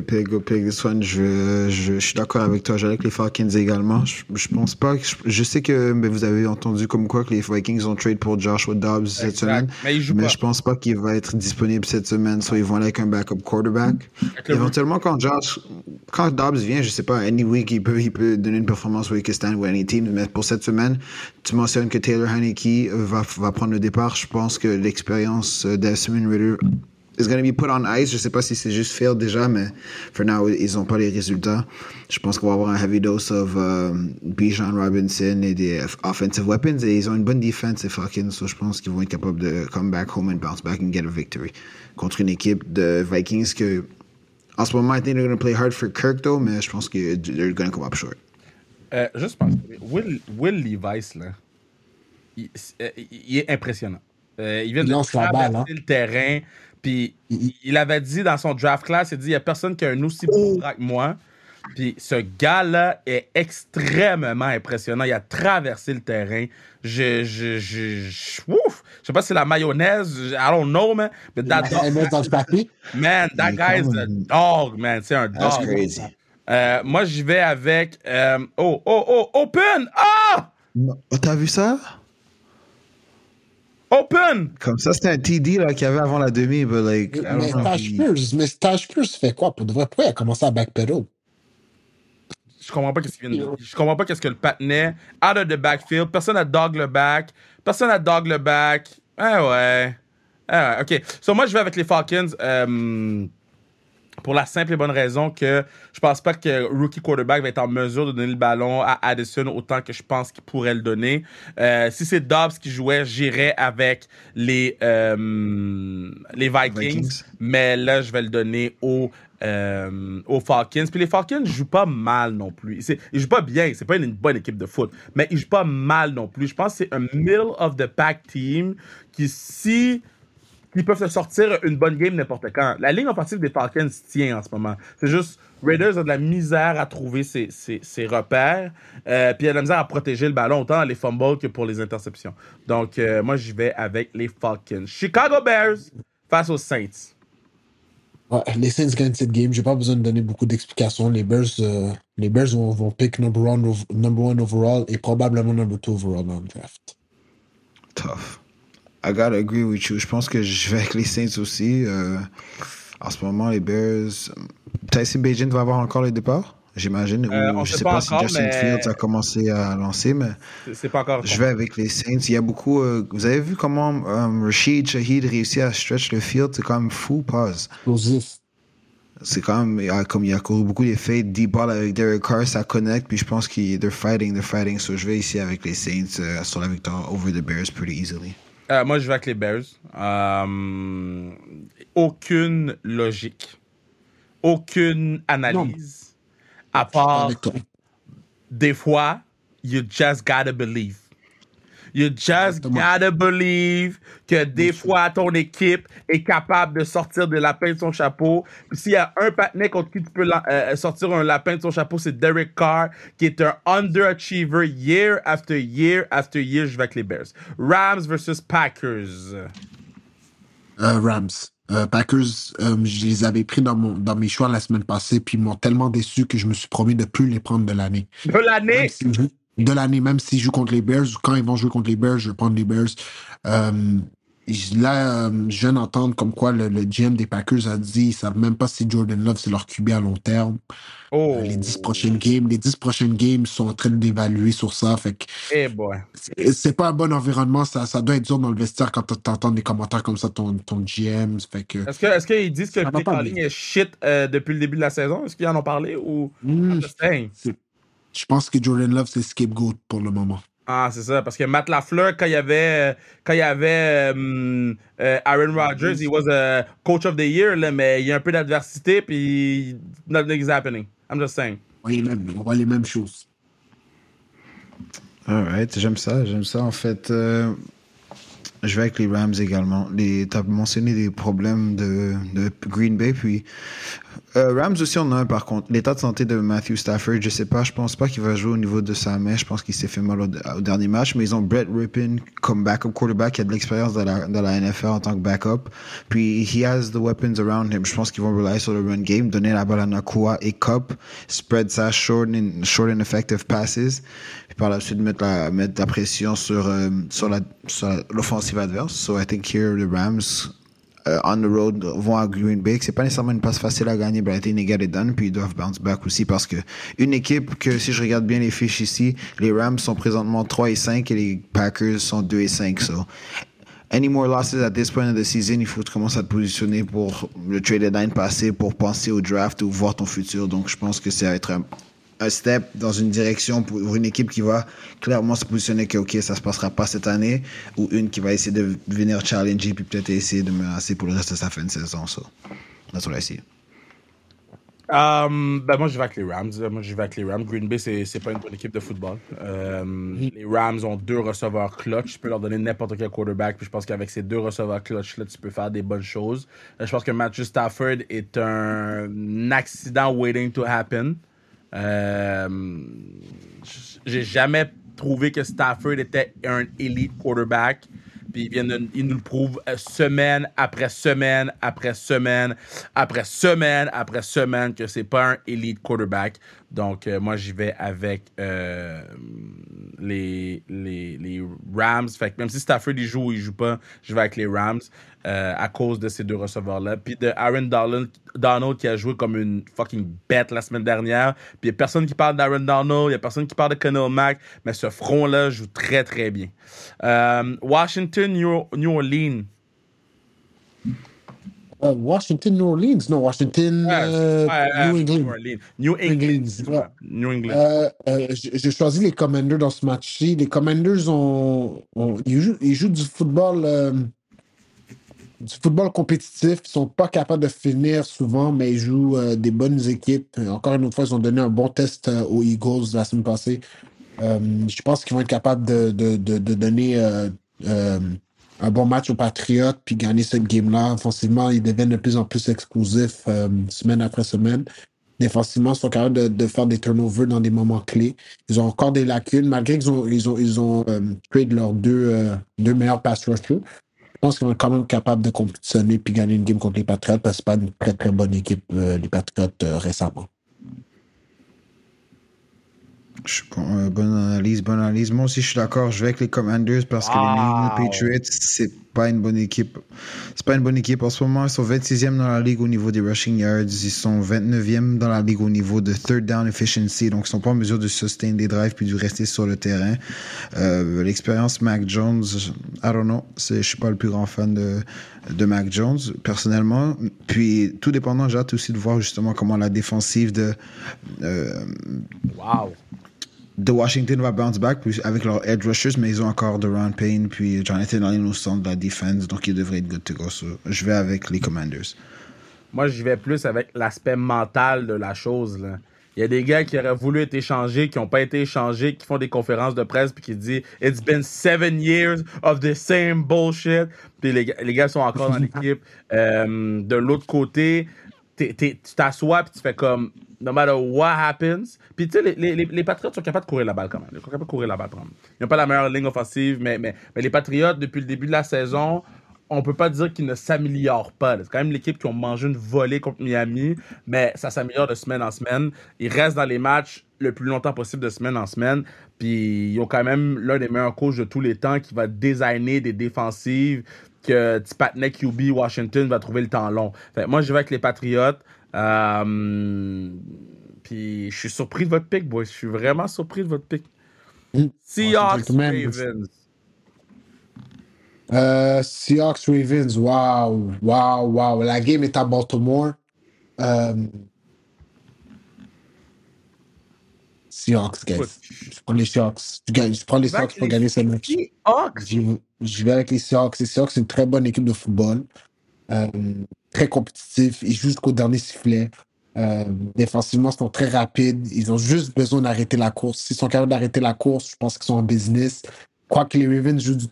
This one, je, je, je suis d'accord avec toi. J'allais avec les Falcons également. Je, je pense pas que. Je, sais que mais vous avez entendu comme quoi que les Vikings ont trade pour Joshua Dobbs cette semaine. Mais il joue Mais pas. je pense pas qu'il va être disponible cette semaine. Soit ils vont aller avec un backup quarterback. Éventuellement, quand Josh, quand Dobbs vient, je sais pas, any week, il peut, il peut donner une performance où il can stand with any team. Mais pour cette semaine, tu mentionnes que Taylor Heineke va, va prendre le départ. Je pense que l'expérience d'Asmin Ritter is going to be put on ice. Je sais pas si c'est juste fail déjà, mais for now, ils ont pas les résultats. Je pense qu'on va avoir un heavy dose of um, Bijan Robinson et des offensive weapons. Et ils ont une bonne défense, les Falcons. So je pense qu'ils vont être capables de come back home and bounce back and get a victory contre une équipe de Vikings que, en ce moment, I think they're going to play hard for Kirk, though, mais je pense que they're going to come up short. Euh, juste parce que Will, Will Levis, là, il, euh, il est impressionnant. Euh, il vient de lance la traverser balle, hein. le terrain. Puis Il- il avait dit dans son draft class, il a dit il n'y a personne qui a un aussi Oh. beau bras que moi. Puis ce gars-là est extrêmement impressionnant. Il a traversé le terrain. Je, je, je, je, ouf! je sais pas si c'est la mayonnaise, je- I don't know, man. But that La MS dans le papier? man, that guy is a dog, man. C'est un That's dog. crazy. Euh, moi, j'y vais avec. euh, oh, oh, oh, open! Ah! Oh, T'as vu ça? Open! Comme ça, c'était un TD là, qu'il y avait avant la demi, but like, Mais il- Pierce, mais Taj Pierce fait quoi? Pour de vrai? Pourquoi il a commencé à backpedal? Je comprends pas qu'est-ce qu'il vient de Je comprends pas qu'est-ce que le patinet. Out of the backfield. Personne n'a dog le back. Personne n'a dog le back. Ah ouais. Ah ouais, ok. So, moi, je vais avec les Falcons. euh, pour la simple et bonne raison que je pense pas que rookie quarterback va être en mesure de donner le ballon à Addison autant que je pense qu'il pourrait le donner. Euh, si c'est Dobbs qui jouait, j'irais avec les, euh, les Vikings, Vikings. Mais là, je vais le donner aux, euh, aux Falcons. Puis les Falcons jouent pas mal non plus. C'est- Ils jouent pas bien. C'est pas une, bonne équipe de foot. Mais ils jouent pas mal non plus. Je pense que c'est un middle of the pack team qui, si ils peuvent se sortir une bonne game n'importe quand. La ligne offensive des Falcons tient en ce moment. C'est juste, Raiders a de la misère à trouver ses, ses- ses repères, euh, puis il a de la misère à protéger le ballon, autant dans les fumbles que pour les interceptions. Donc, euh, moi, j'y vais avec les Falcons. Chicago Bears face aux Saints. Ouais, les Saints gagnent cette game. J'ai pas besoin de donner beaucoup d'explications. Les Bears, euh, les Bears vont, vont pick number one, number one overall et probablement number two overall dans le draft. Tough. I gotta agree with you. Je pense que je vais avec les Saints aussi. Euh, en ce moment, les Bears. Tyson Bagent va avoir encore les départs, j'imagine. Euh, je sais pas pas, si Justin mais- Fields a commencé à lancer, mais C'est- pas encore. je vais avec les Saints. Il y a beaucoup. euh, vous avez vu comment euh, Rashid Shahid réussit à stretch le field? C'est quand même fou, pause. Explosif. C'est quand même, il y a- comme il y a couru beaucoup d'effets, deep ball avec Derek Carr, ça connecte, puis je pense qu'ils they're fighting, they're fighting. So je vais ici avec les Saints euh, sur la victoire over the Bears pretty easily. Euh, moi, je vais avec les Bears. Euh, aucune logique. Aucune analyse. À part, des fois, you just gotta believe. You just Exactement. gotta believe que des fois, ton équipe est capable de sortir des lapins de son chapeau. Puis s'il y a un patinet contre qui tu peux la- euh, sortir un lapin de son chapeau, c'est Derek Carr, qui est un underachiever year after year after year. Je vais avec les Bears. Rams versus Packers. Euh, Rams. Euh, Packers, euh, je les avais pris dans, mon, dans mes choix la semaine passée, puis ils m'ont tellement déçu que je me suis promis de plus les prendre de l'année. De l'année? De l'année, même s'ils jouent contre les Bears, ou quand ils vont jouer contre les Bears, je vais prendre les Bears. Euh, là, euh, je viens d'entendre comme quoi le, le GM des Packers a dit ils savent même pas si Jordan Love c'est leur QB à long terme. Oh. Euh, les 10 prochaines games, les 10 prochaines games sont en train d'évaluer sur ça. Fait que Eh boy. c'est- c'est pas un bon environnement. Ça, ça doit être dur dans le vestiaire quand t'entends des commentaires comme ça de ton, ton GM. Fait que. Est-ce que est-ce qu'ils disent que le bien. est shit euh, depuis le début de la saison? Est-ce qu'ils en ont parlé ou? Hmm? Je pense que Jordan Love, c'est scapegoat pour le moment. Ah, c'est ça. Parce que Matt LaFleur, quand il y avait, quand il y avait euh, euh, Aaron Rodgers, he was a coach of the year, là, mais il y a un peu d'adversité, puis nothing is happening. I'm just saying. On voit les mêmes, on voit les mêmes choses. Alright, j'aime ça, j'aime ça. En fait, euh, je vais avec les Rams également. Les, t'as mentionné des problèmes de, de Green Bay, puis euh, Rams aussi on a un par contre. L'état de santé de Matthew Stafford, je sais pas, je pense pas qu'il va jouer au niveau de sa main. Je pense qu'il s'est fait mal au, dernier match, mais ils ont Brett Rippin comme backup quarterback qui a de l'expérience dans la, dans la NFL en tant que backup. Puis he has the weapons around him. Je pense qu'ils vont rely sur le run game, donner la balle à Nakua et Cup, spread ça short and, short and effective passes. Puis par la suite mettre la, mettre la pression sur, euh, sur la, sur l'offensive adverse. So I think here the Rams euh, on the road vont à Green Bay. C'est pas nécessairement une passe facile à gagner, but I think they. Puis ils doivent bounce back aussi parce que une équipe que si je regarde bien les fiches ici, les Rams sont présentement 3 et 5 et les Packers sont 2 et 5. So any more losses at this point of the season, il faut commences à te positionner pour le trade deadline passé, pour penser au draft ou voir ton futur. Donc je pense que ça va être un, step dans une direction pour une équipe qui va clairement se positionner que ok ça se passera pas cette année ou une qui va essayer de venir challenger puis peut-être essayer de menacer pour le reste de sa fin de saison so that's what I see Um, ben moi, je vais avec les Rams. Moi, je vais les Rams. Green Bay, c'est pas une bonne équipe de football. Euh, Les Rams ont deux receveurs clutch. Tu peux leur donner n'importe quel quarterback. Puis je pense qu'avec ces deux receveurs clutch-là, tu peux faire des bonnes choses. Euh, je pense que Matthew Stafford est un accident waiting to happen. Euh, J'ai jamais trouvé que Stafford était un elite quarterback. Puis il, il nous le prouve euh, semaine après semaine après semaine après semaine après semaine que c'est pas un elite quarterback. Donc euh, moi j'y vais avec euh, les, Rams. Fait que même si Stafford il joue ou il joue pas, je vais avec les Rams euh, à cause de ces deux receveurs-là. Puis de Aaron Donald, qui a joué comme une fucking bête la semaine dernière. Puis il n'y a personne qui parle d'Aaron Donald, il n'y a personne qui parle de Khalil Mack, mais ce front-là joue très très bien. Washington, New Orleans. Euh, Washington, New Orleans. Non, Washington, Ouais, euh, ouais, euh, New New England. Orleans. New New England. Ouais. New England. Euh, euh, J'ai choisi les Commanders dans ce match-ci. Les Commanders ont, ont- ils, jouent, ils jouent du football, euh, du football compétitif. Ils sont pas capables de finir souvent, mais ils jouent euh, des bonnes équipes. Encore une autre fois, ils ont donné un bon test aux Eagles la semaine passée. Je pense qu'ils vont être capables de, de, de, de donner un bon match aux Patriots puis gagner cette game-là. Offensivement, ils deviennent de plus en plus explosifs euh, semaine après semaine. Défensivement, ils sont capables de, faire des turnovers dans des moments clés. Ils ont encore des lacunes, malgré qu'ils ont, ils ont, ils ont euh, trade leurs deux, euh, deux meilleurs pass rushers. pense qu'ils être quand même capables de compétitionner puis gagner une game contre les Patriots parce que c'est pas une très très bonne équipe, euh, les Patriots, euh, récemment. Je bon, euh, bonne analyse, bonne analyse. Moi aussi, je suis d'accord. Je vais avec les Commanders parce que les New England Wow. Patriots, c'est pas une bonne équipe. C'est pas une bonne équipe. En ce moment, ils sont 26e dans la ligue au niveau des rushing yards. Ils sont 29e dans la ligue au niveau de third down efficiency. Donc, ils sont pas en mesure de sustain des drives puis de rester sur le terrain. Euh, L'expérience Mac Jones, I don't know. Je suis pas le plus grand fan de, de Mac Jones, personnellement. Puis, tout dépendant, j'ai hâte aussi de voir justement comment la défensive de, euh, Wow. De Washington va bounce back puis avec leurs edge rushers, mais ils ont encore Deron Payne puis Jonathan Allen au centre de la defense, donc ils devraient être good to go. So, je vais avec les Commanders. Moi, j'y vais plus avec l'aspect mental de la chose. Là. Il y a des gars qui auraient voulu être échangés, qui n'ont pas été échangés, qui font des conférences de presse puis qui disent It's been seven years of the same bullshit. Puis les, gars- les gars sont encore dans l'équipe. Euh, de l'autre côté, t'es- t'es- tu t'assois puis tu fais comme No matter what happens. Puis tu sais, les, les, les, Patriots sont capables de courir la balle quand même. Ils sont capables de courir la balle quand même. Ils n'ont pas la meilleure ligne offensive, mais, mais, mais les Patriots, depuis le début de la saison, on peut pas dire qu'ils ne s'améliorent pas. C'est quand même l'équipe qui ont mangé une volée contre Miami, mais ça s'améliore de semaine en semaine. Ils restent dans les matchs le plus longtemps possible de semaine en semaine. Puis ils ont quand même l'un des meilleurs coachs de tous les temps qui va designer des défensives que Patney QB Washington va trouver le temps long. Fait moi, je vais avec les Patriots. Euh, puis je suis surpris de votre pick, boys. Je suis vraiment surpris de votre pick. Mm. Seahawks, Ravens. Euh, Seahawks Ravens, wow, wow, wow. La game est à Baltimore. Euh, Seahawks, guys. Je prends les Seahawks. Je, prends les Seahawks pour gagner ce match. Seahawks. Je, vais avec les Seahawks. Les Seahawks, c'est une très bonne équipe de football. Très compétitif. Ils jouent jusqu'au dernier sifflet. Euh, défensivement, ils sont très rapides. Ils ont juste besoin d'arrêter la course. S'ils sont capables d'arrêter la course, je pense qu'ils sont en business. Je crois que les Ravens jouent du,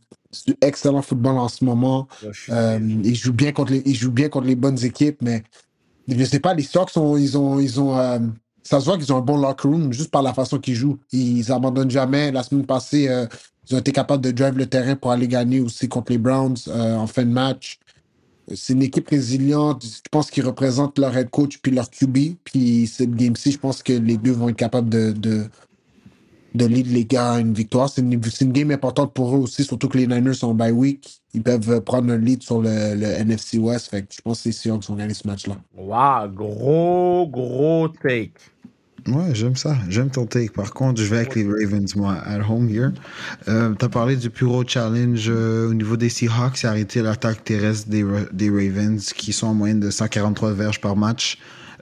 du excellent football en ce moment. Euh, ils jouent bien contre les, ils jouent bien contre les bonnes équipes, mais je sais pas, les Seahawks sont, ils ont, ils ont, euh, ça se voit qu'ils ont un bon locker room juste par la façon qu'ils jouent. Ils abandonnent jamais. La semaine passée, ils ont été capables de drive le terrain pour aller gagner aussi contre les Browns en fin de match. C'est une équipe résiliente. Je pense qu'ils représentent leur head coach puis leur QB. Puis cette game-ci, je pense que les deux vont être capables de, de, lead les gars à une victoire. C'est une, c'est game importante pour eux aussi, surtout que les Niners sont bye week. Ils peuvent prendre un lead sur le, NFC West. Je pense que les Seahawks vont gagner ce match-là. Wow, gros, gros take. Ouais, j'aime ça. J'aime ton take. Par contre, je vais avec les Ravens, moi, at home here. Euh, T'as parlé du plus challenge euh, au niveau des Seahawks, c'est arrêter l'attaque terrestre des, des Ravens, qui sont en moyenne de 143 verges par match.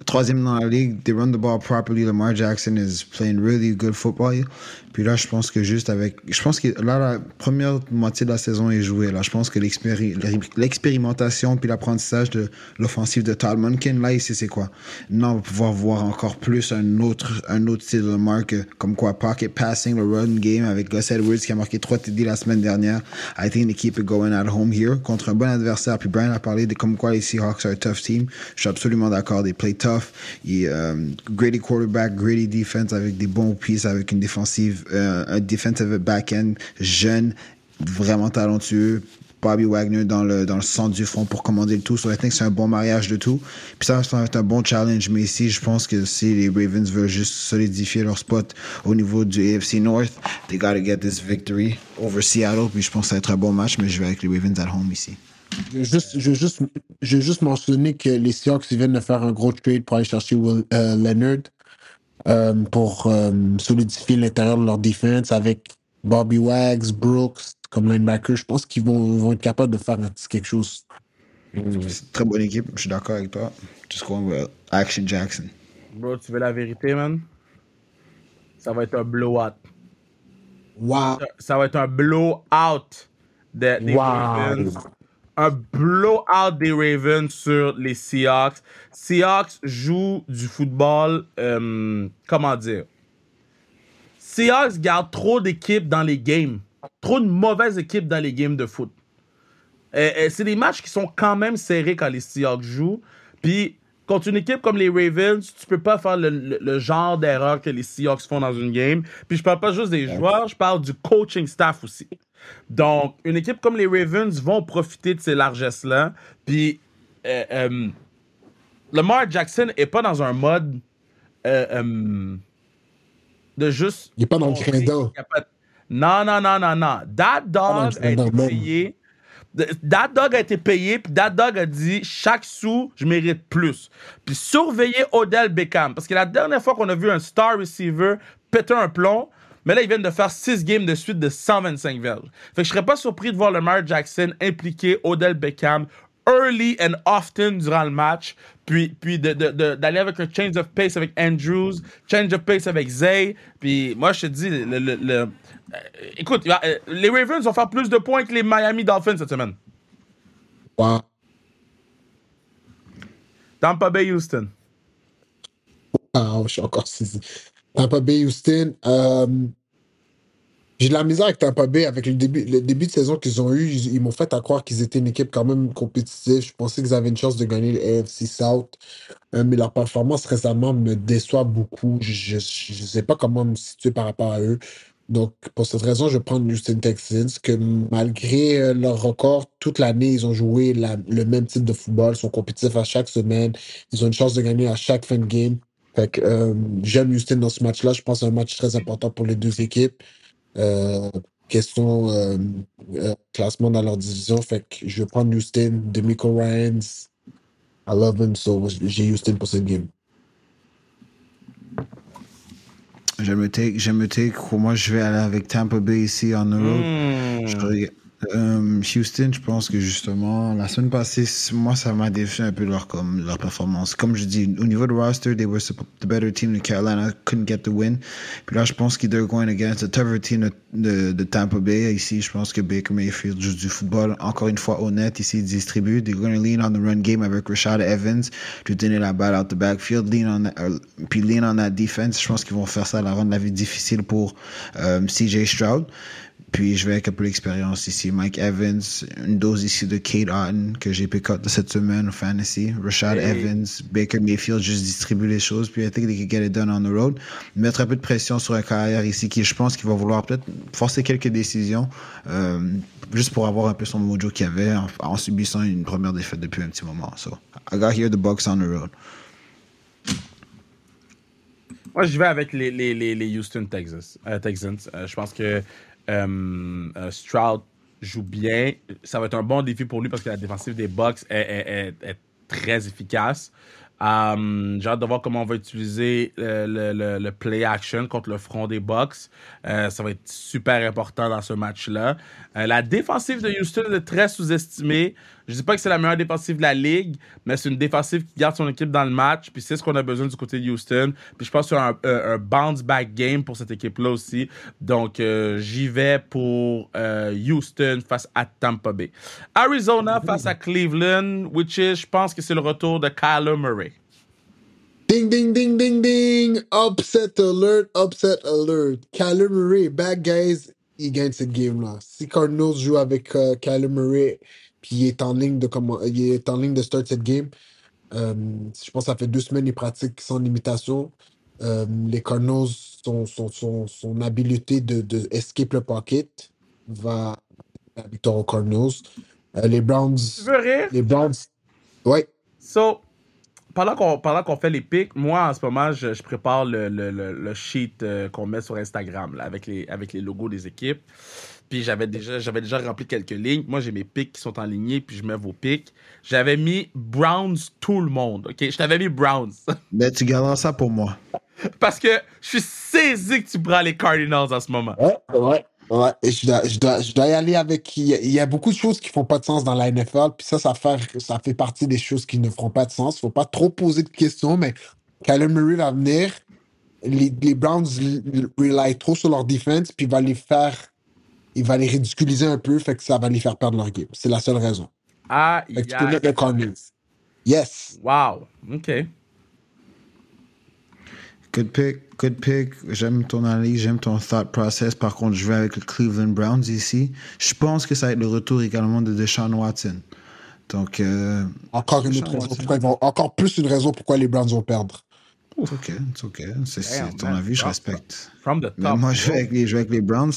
Troisième dans la ligue, they run the ball properly. Lamar Jackson is playing really good football. Puis là, je pense que juste avec. Je pense que là, la première moitié de la saison est jouée. Là, je pense que l'expéri- l'expérimentation puis l'apprentissage de l'offensive de Todd Monken, là, ici, c'est quoi? Maintenant, on va pouvoir voir encore plus un autre, un autre style de Lamar que, comme quoi, pocket passing, le run game avec Gus Edwards qui a marqué 3 TD la semaine dernière. I think they keep it going at home here contre un bon adversaire. Puis Brian a parlé de comme quoi les Seahawks are a tough team. Je suis absolument d'accord. They play tough. Ils, euh, gritty quarterback, gritty defense avec des bons pieces, avec une défensive, euh, un defensive back-end jeune, vraiment talentueux. Bobby Wagner dans le, dans le centre du front pour commander le tout. So I think c'est un bon mariage de tout. Puis ça, va être un bon challenge. Mais ici, je pense que si les Ravens veulent juste solidifier leur spot au niveau du AFC North, they gotta get this victory over Seattle. Puis je pense que ça va être un bon match, mais je vais avec les Ravens at home ici. Je veux juste, je juste, je juste mentionner que les Seahawks viennent de faire un gros trade pour aller chercher Will, euh, Leonard euh, pour euh, solidifier l'intérieur de leur défense avec Bobby Wags, Brooks comme linebacker. Je pense qu'ils vont, vont être capables de faire quelque chose. C'est une très bonne équipe. Je suis d'accord avec toi. Just going with Action Jackson. Bro, tu veux la vérité, man? Ça va être un blowout. Wow. Ça va être un blowout de- des Wow. Un blowout des Ravens sur les Seahawks. Seahawks jouent du football, euh, comment dire? Seahawks gardent trop d'équipes dans les games. Trop de mauvaises équipes dans les games de foot. C'est des matchs qui sont quand même serrés quand les Seahawks jouent. Puis, contre une équipe comme les Ravens, tu peux pas faire le, le- le genre d'erreur que les Seahawks font dans une game. Puis, je parle pas juste des joueurs, je parle du coaching staff aussi. Donc, une équipe comme les Ravens vont profiter de ces largesses-là. Puis, euh, euh, Lamar Jackson est pas dans un mode euh, de juste. Il est pas dans le montrer créneau. qu'il y a pas de- Non, non, non, non, non. That dog a été payé. That dog a été payé, puis That dog a dit chaque sou, je mérite plus. Puis surveiller Odell Beckham, parce que la dernière fois qu'on a vu un star receiver péter un plomb, mais là, ils viennent de faire 6 games de suite de 125 verges. Fait que je serais pas surpris de voir Lamar Jackson impliquer Odell Beckham early and often durant le match, puis, puis de- de- de- d'aller avec un change of pace avec Andrews, change of pace avec Zay, puis moi, je te dis, le, le- le- euh, écoute, euh, les Ravens vont faire plus de points que les Miami Dolphins cette semaine. Wow. Tampa Bay, Houston. Ah, je suis encore saisi. Tampa Bay, Houston. euh, j'ai de la misère avec Tampa Bay. Avec le début, le début de saison qu'ils ont eu, ils, m'ont fait à croire qu'ils étaient une équipe quand même compétitive. Je pensais qu'ils avaient une chance de gagner le AFC South. Euh, mais leur performance récemment me déçoit beaucoup. Je ne sais pas comment me situer par rapport à eux. Donc, pour cette raison, je prends Houston Texans, que malgré euh, leur record, toute l'année, ils ont joué le même type de football, sont compétitifs à chaque semaine, ils ont une chance de gagner à chaque fin de game. Fait que euh, j'aime Houston dans ce match-là. Je pense que c'est un match très important pour les deux équipes. Euh, question euh, euh, classement dans leur division? Fait que je vais prendre Houston, Demico Ryans. I love him, so j'ai Houston pour cette game. J'aime le take. J'aime le take. Pour moi, je vais aller avec Tampa Bay ici en Europe. Hmm. Regarde- euh, Houston, je pense que justement, la semaine passée, moi, ça m'a déçu un peu leur, comme, leur performance. Comme je dis, au niveau de roster, they were the better team de Carolina, couldn't get the win. Puis là, je pense qu'ils they're going against the tougher team de, Tampa Bay. Ici, je pense que Baker Mayfield joue du football, encore une fois honnête, ici, il distribue. They're going to lean on the run game avec Rashad Evans, lui donner la balle out the backfield, lean on, that- euh, puis lean on that defense. Je pense qu'ils vont faire ça, la rendre la vie difficile pour euh, CJ Stroud. Puis je vais avec un peu l'expérience ici. Mike Evans, une dose ici de Kate Otten que j'ai pick up cette semaine au fantasy. Rashad Hey. Evans, Baker Mayfield, juste distribuer les choses. Puis I think they can get it done on the road. Mettre un peu de pression sur un carrière ici qui, je pense, qu'il va vouloir peut-être forcer quelques décisions. euh, juste pour avoir un peu son mojo qu'il avait en, en subissant une première défaite depuis un petit moment. So, I got here the Bucks on the road. Moi, je vais avec les, les, les, les Houston Texas, euh, Texans. Euh, je pense que euh, euh, Stroud joue bien. Ça va être un bon défi pour lui parce que la défensive des Bucks est, très efficace. Euh, J'ai hâte de voir comment on va utiliser le, play action contre le front des Bucks. Ça va être super important dans ce match-là. Euh, la défensive de Houston est très sous-estimée. Je dis pas que c'est la meilleure défensive de la ligue, mais c'est une défensive qui garde son équipe dans le match. Puis c'est ce qu'on a besoin du côté de Houston. Puis je pense qu'il y a un, un- un bounce back game pour cette équipe-là aussi. Donc euh, j'y vais pour euh, Houston face à Tampa Bay. Arizona face à Cleveland, which is, je pense que c'est le retour de Kyler Murray. Ding, ding, ding, ding, ding. Upset alert, upset alert. Kyler Murray, bad guys, il gagne cette game-là. Si Cardinals joue avec euh, Kyler Murray, puis il est en ligne de comment, il est en ligne de start cette game, euh, je pense que ça fait deux semaines qu'il pratique sans limitation. Euh, les Cardinals, son, son, son, son habileté de, de escape le pocket va à la victoire aux Cardinals. Euh, les Browns, Tu veux rire? les Browns, ouais. So, pendant qu'on pendant qu'on fait les pics, moi en ce moment, je, je prépare le, le, le, le sheet euh, qu'on met sur Instagram là, avec, les, avec les logos des équipes. Puis j'avais déjà, j'avais déjà rempli quelques lignes. Moi, j'ai mes pics qui sont en ligne, puis je mets vos pics. J'avais mis Browns tout le monde, OK? Je t'avais mis Browns. Mais tu garderas ça pour moi. Parce que je suis saisi que tu prends les Cardinals en ce moment. Ouais, ouais, ouais. Et je dois, je dois, je dois y aller avec. Il y, a, il y a beaucoup de choses qui font pas de sens dans la NFL, puis ça, ça fait, ça fait partie des choses qui ne feront pas de sens. Faut pas trop poser de questions, mais Kyler Murray va venir. Les, les Browns rely trop sur leur defense, puis il va les faire. Il va les ridiculiser un peu, fait que ça va les faire perdre leur game. C'est la seule raison. Ah, Fait que tu peux mettre le. Yes. Wow. OK. Good pick, good pick. J'aime ton analyse, j'aime ton thought process. Par contre, je vais avec le Cleveland Browns ici. Je pense que ça va être le retour également de Deshaun Watson. Donc, euh, Encore une autre raison pourquoi ils vont. Encore plus une raison pourquoi les Browns vont perdre. it's OK, it's OK. C'est ton avis, je respecte. From the Mais moi, je vais, avec les, je vais avec les Browns.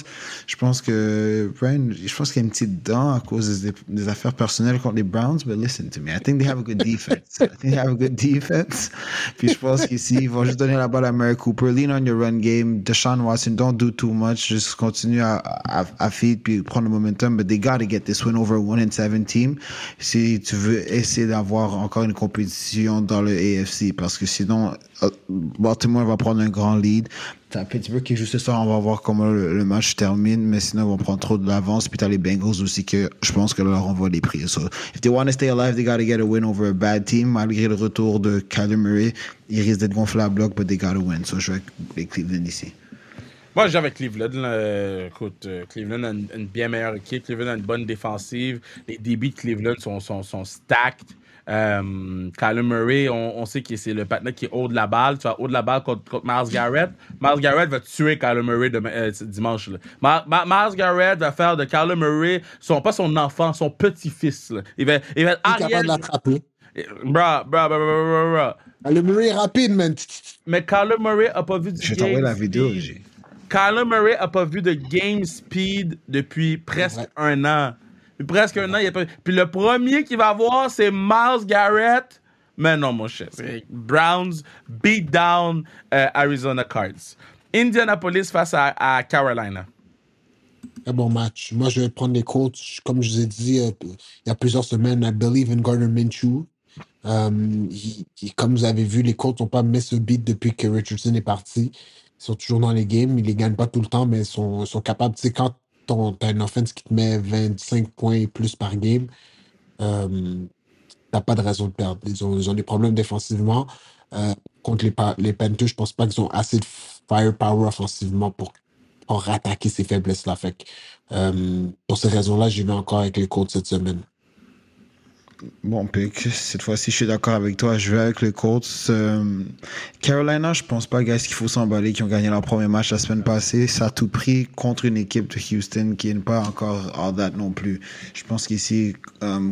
Je pense que Brian, je pense qu'il y a une petite dent à cause des, des affaires personnelles contre les Browns. But listen to me, I think they have a good defense. I think they have a good defense. Puis je pense qu'ici, ils vont juste donner la balle à Mary Cooper. Lean on your run game. Deshaun Watson, don't do too much. Juste continue à, à, à feed puis prendre le momentum. But they gotta get this win over a 1 and 7 team si tu veux essayer d'avoir encore une compétition dans le AFC. Parce que sinon, euh, Baltimore va prendre un grand lead. T'as Pittsburgh qui est juste ça, on va voir comment le, match termine, mais sinon ils vont prendre trop de l'avance. Puis t'as les Bengals aussi que je pense que leur va les prix. So, if they want to stay alive, they gotta get a win over a bad team. Malgré le retour de Kyler Murray, ils risquent d'être gonflés à bloc, but they gotta win. So je vais avec Cleveland ici. Moi, j'ai avec Cleveland. écoute, euh, Cleveland a une, une bien meilleure équipe. Cleveland a une bonne défensive. Les débits de Cleveland sont, sont, sont stacked. Euh, Kyler Murray, on, on sait que c'est le partenaire qui est haut de la balle. Tu vas haut de la balle contre, contre Miles Garrett. Miles Garrett va tuer Kyler Murray demain, euh, dimanche. Là. Ma- Ma- Miles Garrett va faire de Kyler Murray, son, pas son enfant, son petit-fils. Il va, il va être Il est capable de l'attraper. Bra, bra, bra, bra, bra, bra. Le Murray est rapide, man. Mais Kyler Murray a pas vu du Je vais t'envoyer game la vidéo, speed. j'ai. Kyler Murray a pas vu de game speed depuis presque Ouais. un an. Presque un an, il a pas... Puis le premier qu'il va avoir, c'est Miles Garrett. Mais non, mon cher. c'est Browns beat down euh, Arizona Cards. Indianapolis face à, à Carolina. Très bon match. Moi, je vais prendre les Colts. Comme je vous ai dit euh, il y a plusieurs semaines, I believe in Gardner Minshew. Il- il- comme vous avez vu, les Colts n'ont pas mis ce beat depuis que Richardson est parti. Ils sont toujours dans les games. Ils les gagnent pas tout le temps, mais ils sont, ils sont capables. Tu sais, quand tu as une offense qui te met 25 points et plus par game, euh, t'as pas de raison de perdre. Ils ont, des problèmes défensivement. Euh, contre les, Pa- les Panthers, je pense pas qu'ils ont assez de firepower offensivement pour, pour rattaquer ces faiblesses-là. Euh, pour ces raisons-là, j'y vais encore avec les Colts cette semaine. Bon pick. Cette fois-ci, je suis d'accord avec toi. Je vais avec les Colts. Euh, Carolina, je pense pas, guys, qu'il faut s'emballer, qui ont gagné leur premier match la semaine passée. Ça a tout pris contre une équipe de Houston qui n'est pas encore all that non plus. Je pense qu'ici, euh,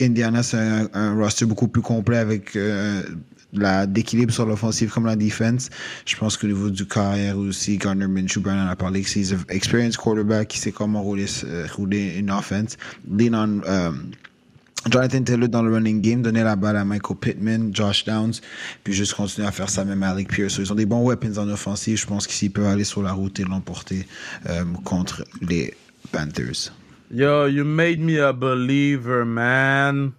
Indiana, c'est un, roster beaucoup plus complet avec euh, la d'équilibre sur l'offensive comme la defense. Je pense qu'au niveau du carrière aussi, Gardner Minshew, Brandon a parlé que c'est un experienced quarterback qui sait comment rouler, euh, une offense. Lean on Jonathan Taylor dans le running game, donner la balle à Michael Pittman, Josh Downs, puis juste continuer à faire ça même à Alec Pierce. Ils ont des bons weapons en offensive. Je pense qu'ici, ils peuvent aller sur la route et l'emporter euh, contre les Panthers. Yo, you made me a believer, man.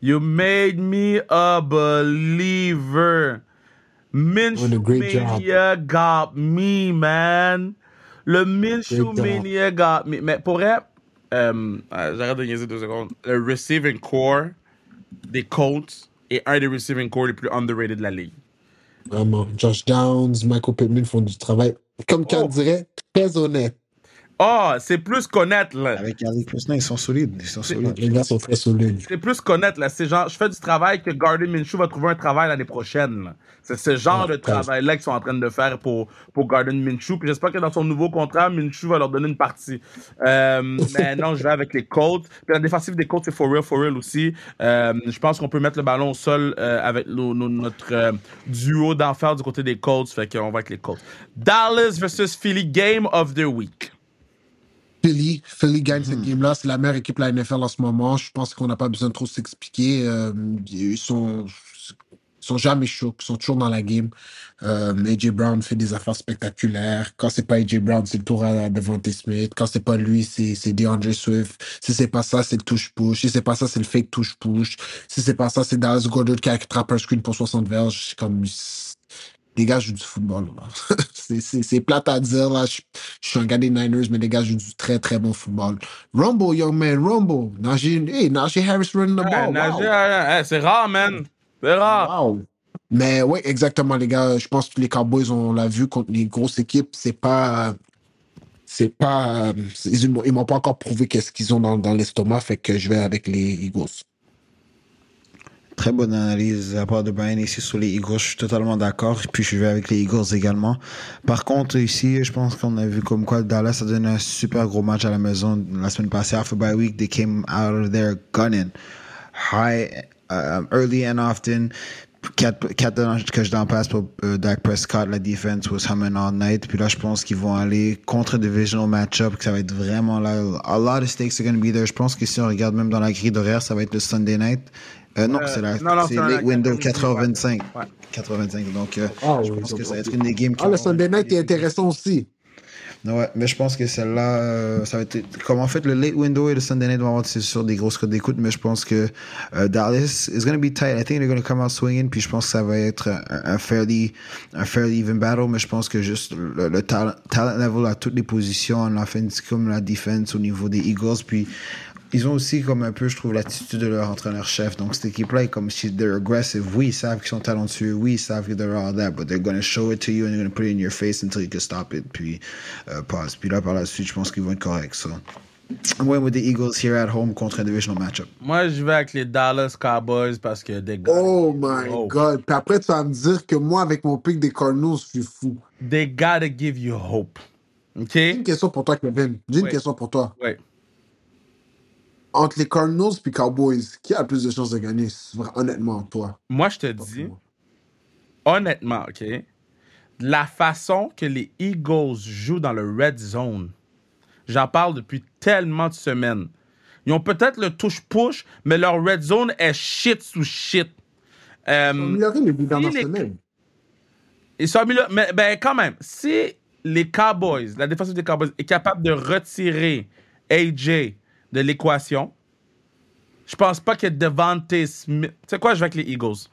You made me a believer. Minshew. Mania got me, man. Le Minshew. Mania got me. Mais pour vrai, euh, euh, j'arrête de niaiser deux secondes. Le receiving core des Colts est un des receiving core les plus underrated de la ligue. Vraiment. Josh Downs, Michael Pittman font du travail, comme Oh. dirait, très honnête. Ah, c'est plus connaître, là. Avec Pierce, non, ils sont solides. Ils sont solides. Les gars sont très solides. C'est plus connaître, là. C'est genre, je fais du travail que Gardner Minshew va trouver un travail l'année prochaine, là. C'est ce genre de travail-là qu'ils sont en train de faire pour, pour Gardner Minshew. Puis j'espère que dans son nouveau contrat, Minshew va leur donner une partie. Euh, mais non, je vais avec les Colts. Puis la défensive des Colts, c'est for real, for real aussi. Euh, je pense qu'on peut mettre le ballon au sol euh, avec nos- nos- notre euh, duo d'enfer du côté des Colts. Fait qu'on va avec les Colts. Dallas versus Philly, Game of the Week. Philly, Philly gagne Hmm. cette game-là. C'est la meilleure équipe de la NFL en ce moment. Je pense qu'on n'a pas besoin de trop s'expliquer. Euh, ils sont, ils sont jamais chauds. Ils sont toujours dans la game. Euh, AJ Brown fait des affaires spectaculaires. Quand c'est pas AJ Brown, c'est le tour à Devontae Smith. Quand c'est pas lui, c'est c'est DeAndre Swift. Si c'est pas ça, c'est le touche-push. Si c'est pas ça, c'est le fake touche-push. Si c'est pas ça, c'est Dallas Goddard qui attrape un screen pour 60 verges. C'est comme les gars jouent du football. c'est- plate à dire. Là. Je, je suis un gars des Niners, mais les gars jouent du très, très bon football. Rumble, young man, Rumble. Najee, hey, Najee Harris running the ball. Wow. ouais, c'est rare, man. C'est rare. Wow. Mais oui, exactement, les gars. Je pense que les Cowboys, on l'a vu contre les grosses équipes. C'est pas. C'est pas. euh, c'est- Ils m'ont ils m'ont pas encore prouvé qu'est-ce qu'ils ont dans, dans l'estomac. Fait que je vais avec les Eagles. Très bonne analyse de la part de Brian ici sur les Eagles. Je suis totalement d'accord. Puis je vais avec les Eagles également. Par contre, ici, je pense qu'on a vu comme quoi Dallas a donné un super gros match à la maison la semaine passée. After bye week, they came out of there gunning. High, um, early and often. quatre, quatre que je t'en passe pour euh, Dak Prescott, la defense was humming all night. Puis là, je pense qu'ils vont aller contre divisional matchup, que ça va être vraiment là. A lot of stakes are going to be there. Je pense que si on regarde même dans la grille d'horaire, ça va être le Sunday night. Euh, non, Euh, c'est la, non, non, c'est c'est late la window 4h25, 4h25. ouais. 4h25. Donc, euh, Ah, je oui, pense que ça va être une des games qui Ah, le Sunday Night est intéressant aussi. Ouais, mais je pense que celle-là, euh, ça va être. Comme en fait, le late window et le Sunday night vont avoir, c'est sûr, des grosses codes d'écoute, mais je pense que euh, Dallas is going to be tight. I think they're going to come out swinging, puis je pense que ça va être un, un fairly, un fairly even battle, mais je pense que juste le, le talent, talent level à toutes les positions, en offense comme la defense au niveau des Eagles, puis ils ont aussi comme un peu, je trouve, l'attitude de leur entraîneur-chef. Donc, cette équipe-là est comme si they're aggressive. Oui, ils savent qu'ils sont talentueux. Oui, ils savent que they're all that. But they're going to show it to you and they're going to put it in your face until you can stop it. Puis, euh, passe. Puis là, par la suite, je pense qu'ils vont être corrects. So. I'm going with the Eagles here at home contre un divisional matchup. Moi, je vais avec les Dallas Cowboys parce que des gars. Oh my Oh. god. Puis après, tu vas me dire que moi, avec mon pick des Cardinals, je suis fou. They gotta give you hope. OK? J'ai une question pour toi, Kevin. J'ai une question pour toi. Ouais. Entre les Cardinals et Cowboys, qui a le plus de chances de gagner, honnêtement, toi? Moi, je te dis, honnêtement, OK? La façon que les Eagles jouent dans le red zone, j'en parle depuis tellement de semaines. Ils ont peut-être le touche-push, mais leur red zone est shit sous shit. Euh, Ils ont les dernières les-. Ils sont mis là. Mais ben, quand même, si les Cowboys, la défense des Cowboys, est capable de retirer AJ de l'équation, je pense pas que Devante Smith. Tu sais quoi, je vais avec les Eagles.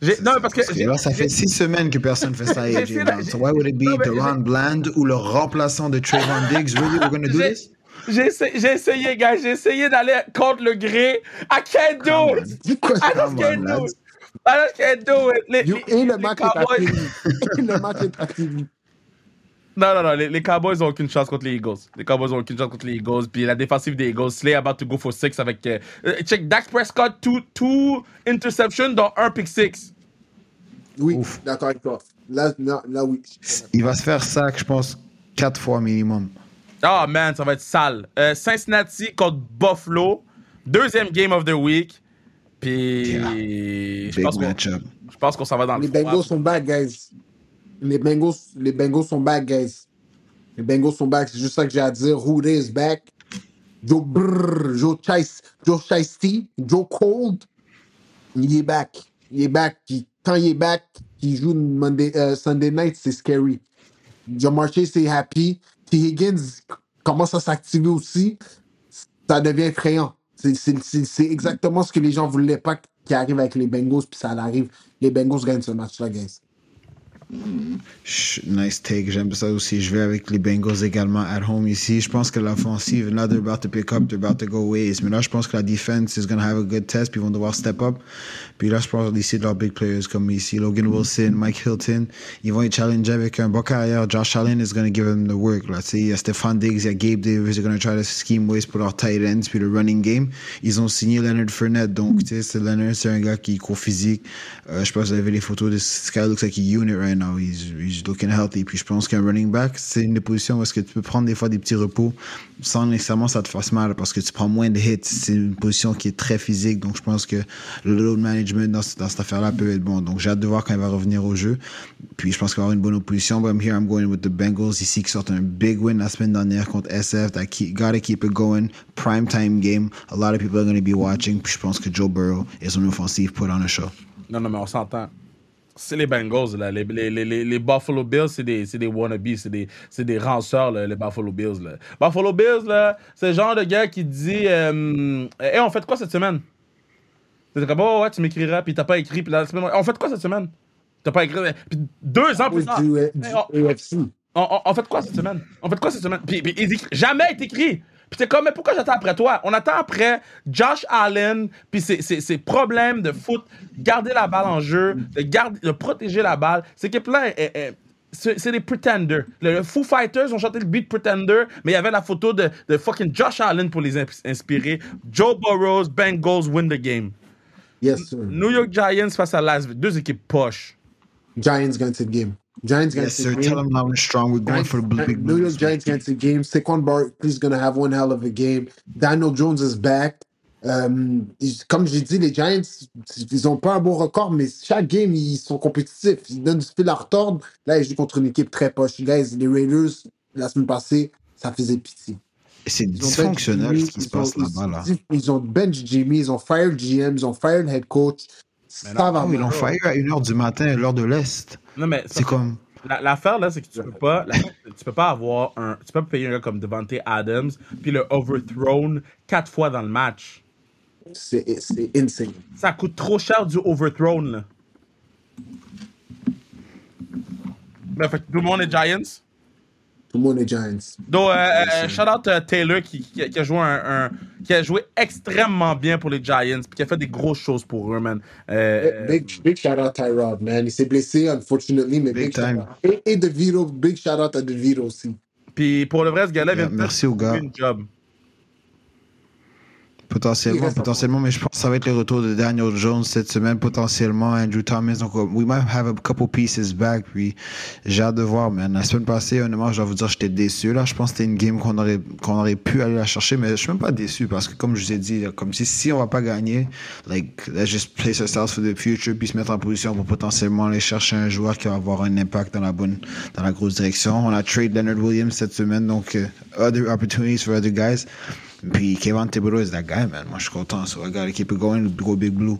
J'ai- Non, parce que. Parce que là, ça fait six semaines que personne fait ça AJ Brown. So why would it be Deron Bland ou le remplaçant de Trayvon Diggs? Really, we're going to do J'ai- this? J'ai essayé, j'ai essayé, gars. J'ai essayé d'aller contre le gré. I can't do it. Dis quoi, I ça? just can't do it. I just can't do it. Et le match est à le match est à TV. Non, non, non, les, les Cowboys ont aucune chance contre les Eagles. Les Cowboys ont aucune chance contre les Eagles. Puis la défensive des Eagles, Slay about to go for six avec. euh, euh, check, Dak Prescott, two, two interceptions, dont un pick six. Oui, Ouf. d'accord avec toi. Là, là, là, oui. Il va se faire sac, je pense, quatre fois minimum. Oh man, ça va être sale. Euh, Cincinnati contre Buffalo. Deuxième game of the week. Puis. Yeah. Je Big pense qu'on matchup. je pense qu'on s'en va dans Les le froid. Bengals sont back, guys. Les Bengals, les Bengals sont back, guys. Les Bengals sont back. C'est juste ça que j'ai à dire. Who is back? Joe Brrr, Joe Chase, Joe Shiesty, Joe Cold. Il est back. Il est back. Puis quand il est back, il joue Monday, euh, Sunday night, c'est scary. Jamar Chase est happy. T. Higgins commence à s'activer aussi. Ça devient effrayant. C'est exactement ce que les gens voulaient pas qui arrive avec les Bengals, puis ça arrive. Les Bengals gagnent ce match-là, guys. Nice take, j'aime ça aussi. Je vais avec les Bengals également at home ici. Je pense que l'offensive, là, they're about to pick up, they're about to go ways. Mais là, je pense que la defense is going to have a good test, puis ils vont devoir step up. Puis là, je pense ici de leurs big players comme ici, Logan Wilson, Mike Hilton. Ils vont être challengés avec un bon carrière. Josh Allen is going to give them the work. Là, il y a Stephon Diggs, il y a Gabe Davis, they're going to try to scheme ways pour leur tight ends, puis le running game. Ils ont signé Leonard Fournette, donc, tu sais, c'est Leonard, c'est un gars qui court physique. Euh, je pense que vous avez les photos de ce guy looks like a unit right now. He's, he's looking healthy. Puis je pense qu'un running back, c'est une des positions où est-ce que tu peux prendre des fois des petits repos sans nécessairement ça te fasse mal parce que tu prends moins de hits. C'est une position qui est très physique. Donc je pense que le load management dans, dans cette affaire-là peut être bon. Donc j'ai hâte de voir quand il va revenir au jeu. Puis je pense qu'il va avoir une bonne opposition. But I'm here, I'm going with the Bengals ici qui sortent un big win la semaine dernière contre SF. That keep, gotta keep it going. Prime time game. A lot of people are going to be watching. Puis je pense que Joe Burrow et son offensive put on a show. Non, non, mais on s'entend. C'est les Bengals, là. Les, les, les, les- Buffalo Bills, c'est des, des wannabes, c'est des, des ranceurs, là, les Buffalo Bills. Là. Buffalo Bills, là, c'est le genre de gars qui dit euh, Hey, on fait quoi cette semaine? T'es comme, oh, ouais, tu m'écriras, puis t'as pas écrit, puis la semaine, on fait quoi cette semaine? T'as pas écrit, puis deux ans plus tard. du, euh, Hey, du on- fait quoi cette semaine? On fait quoi cette semaine? Puis, puis jamais écrit. Puis t'es comme, mais pourquoi j'attends après toi? On attend après Josh Allen, puis ses, ses- ses problèmes de foot, garder la balle en jeu, de, garder, de protéger la balle. C'est que plein, c'est c'est des pretenders. Le, le Foo Fighters ont chanté le beat Pretender, mais il y avait la photo de, de fucking Josh Allen pour les ins- inspirer. Joe Burrows, Bengals win the game. Yes, sir. New York Giants face à Las Vegas. Deux équipes poches. Giants gagnent cette game. Giants gagnent Yes, sir. game. Tell them strong. We're going for the Giants- big New York. Giants gagnent cette game. Saquon Barkley's going to have one hell of a game. Daniel Jones is back. Ils- comme j'ai dit, les Giants, ils ont pas un bon record, mais chaque game, ils sont compétitifs. Ils donnent du fil à retordre. Là, ils jouent contre une équipe très poche. Guys, les Raiders, la semaine passée, ça faisait pitié. C'est dysfonctionnel Jimmy, ce qui se passe là-bas. Là. Ils ont bench Jimmy, ils ont fired GM, ils ont fired head coach. Ils l'ont fire à 1h du matin à l'heure de l'Est. Non, mais C'est comme. La- L'affaire, là, c'est que tu peux pas, la- tu peux pas avoir un, tu peux pas payer un gars comme Devante Adams puis le overthrown quatre fois dans le match. C'est c'est insane. Ça coûte trop cher du overthrown, là. Ben, fait que tout le monde est Giants? Tout le monde est Giants. Donc, euh, euh, shout out à Taylor qui, qui a- qui a joué un, un- qui a joué extrêmement bien pour les Giants puis qui a fait des grosses choses pour eux, man. Euh, Big, big shout out Tyrod, man. Il s'est blessé, unfortunately, mais Big big, shout time. out. Et, et DeVito, big shout out à DeVito aussi. Puis pour le vrai, ce gars-là vient de Merci faire aux gars. une job. Potentiellement, potentiellement, mais je pense que ça va être le retour de Daniel Jones cette semaine, potentiellement Andrew Thomas. Donc, uh, we might have a couple pieces back. Puis, j'ai hâte de voir, man. La semaine passée, honnêtement, je dois vous dire, j'étais déçu. Là, je pense que c'était une game qu'on aurait, qu'on aurait pu aller la chercher, mais je suis même pas déçu parce que, comme je vous ai dit, comme si, si on va pas gagner, like, let's just place ourselves for the future puis se mettre en position pour potentiellement aller chercher un joueur qui va avoir un impact dans la bonne, dans la grosse direction. On a trade Leonard Williams cette semaine, donc, uh, other opportunities for other guys. Puis Kevin Thibodeau is that guy, man. Moi, je suis content. So I gotta keep it going. Go Big Blue.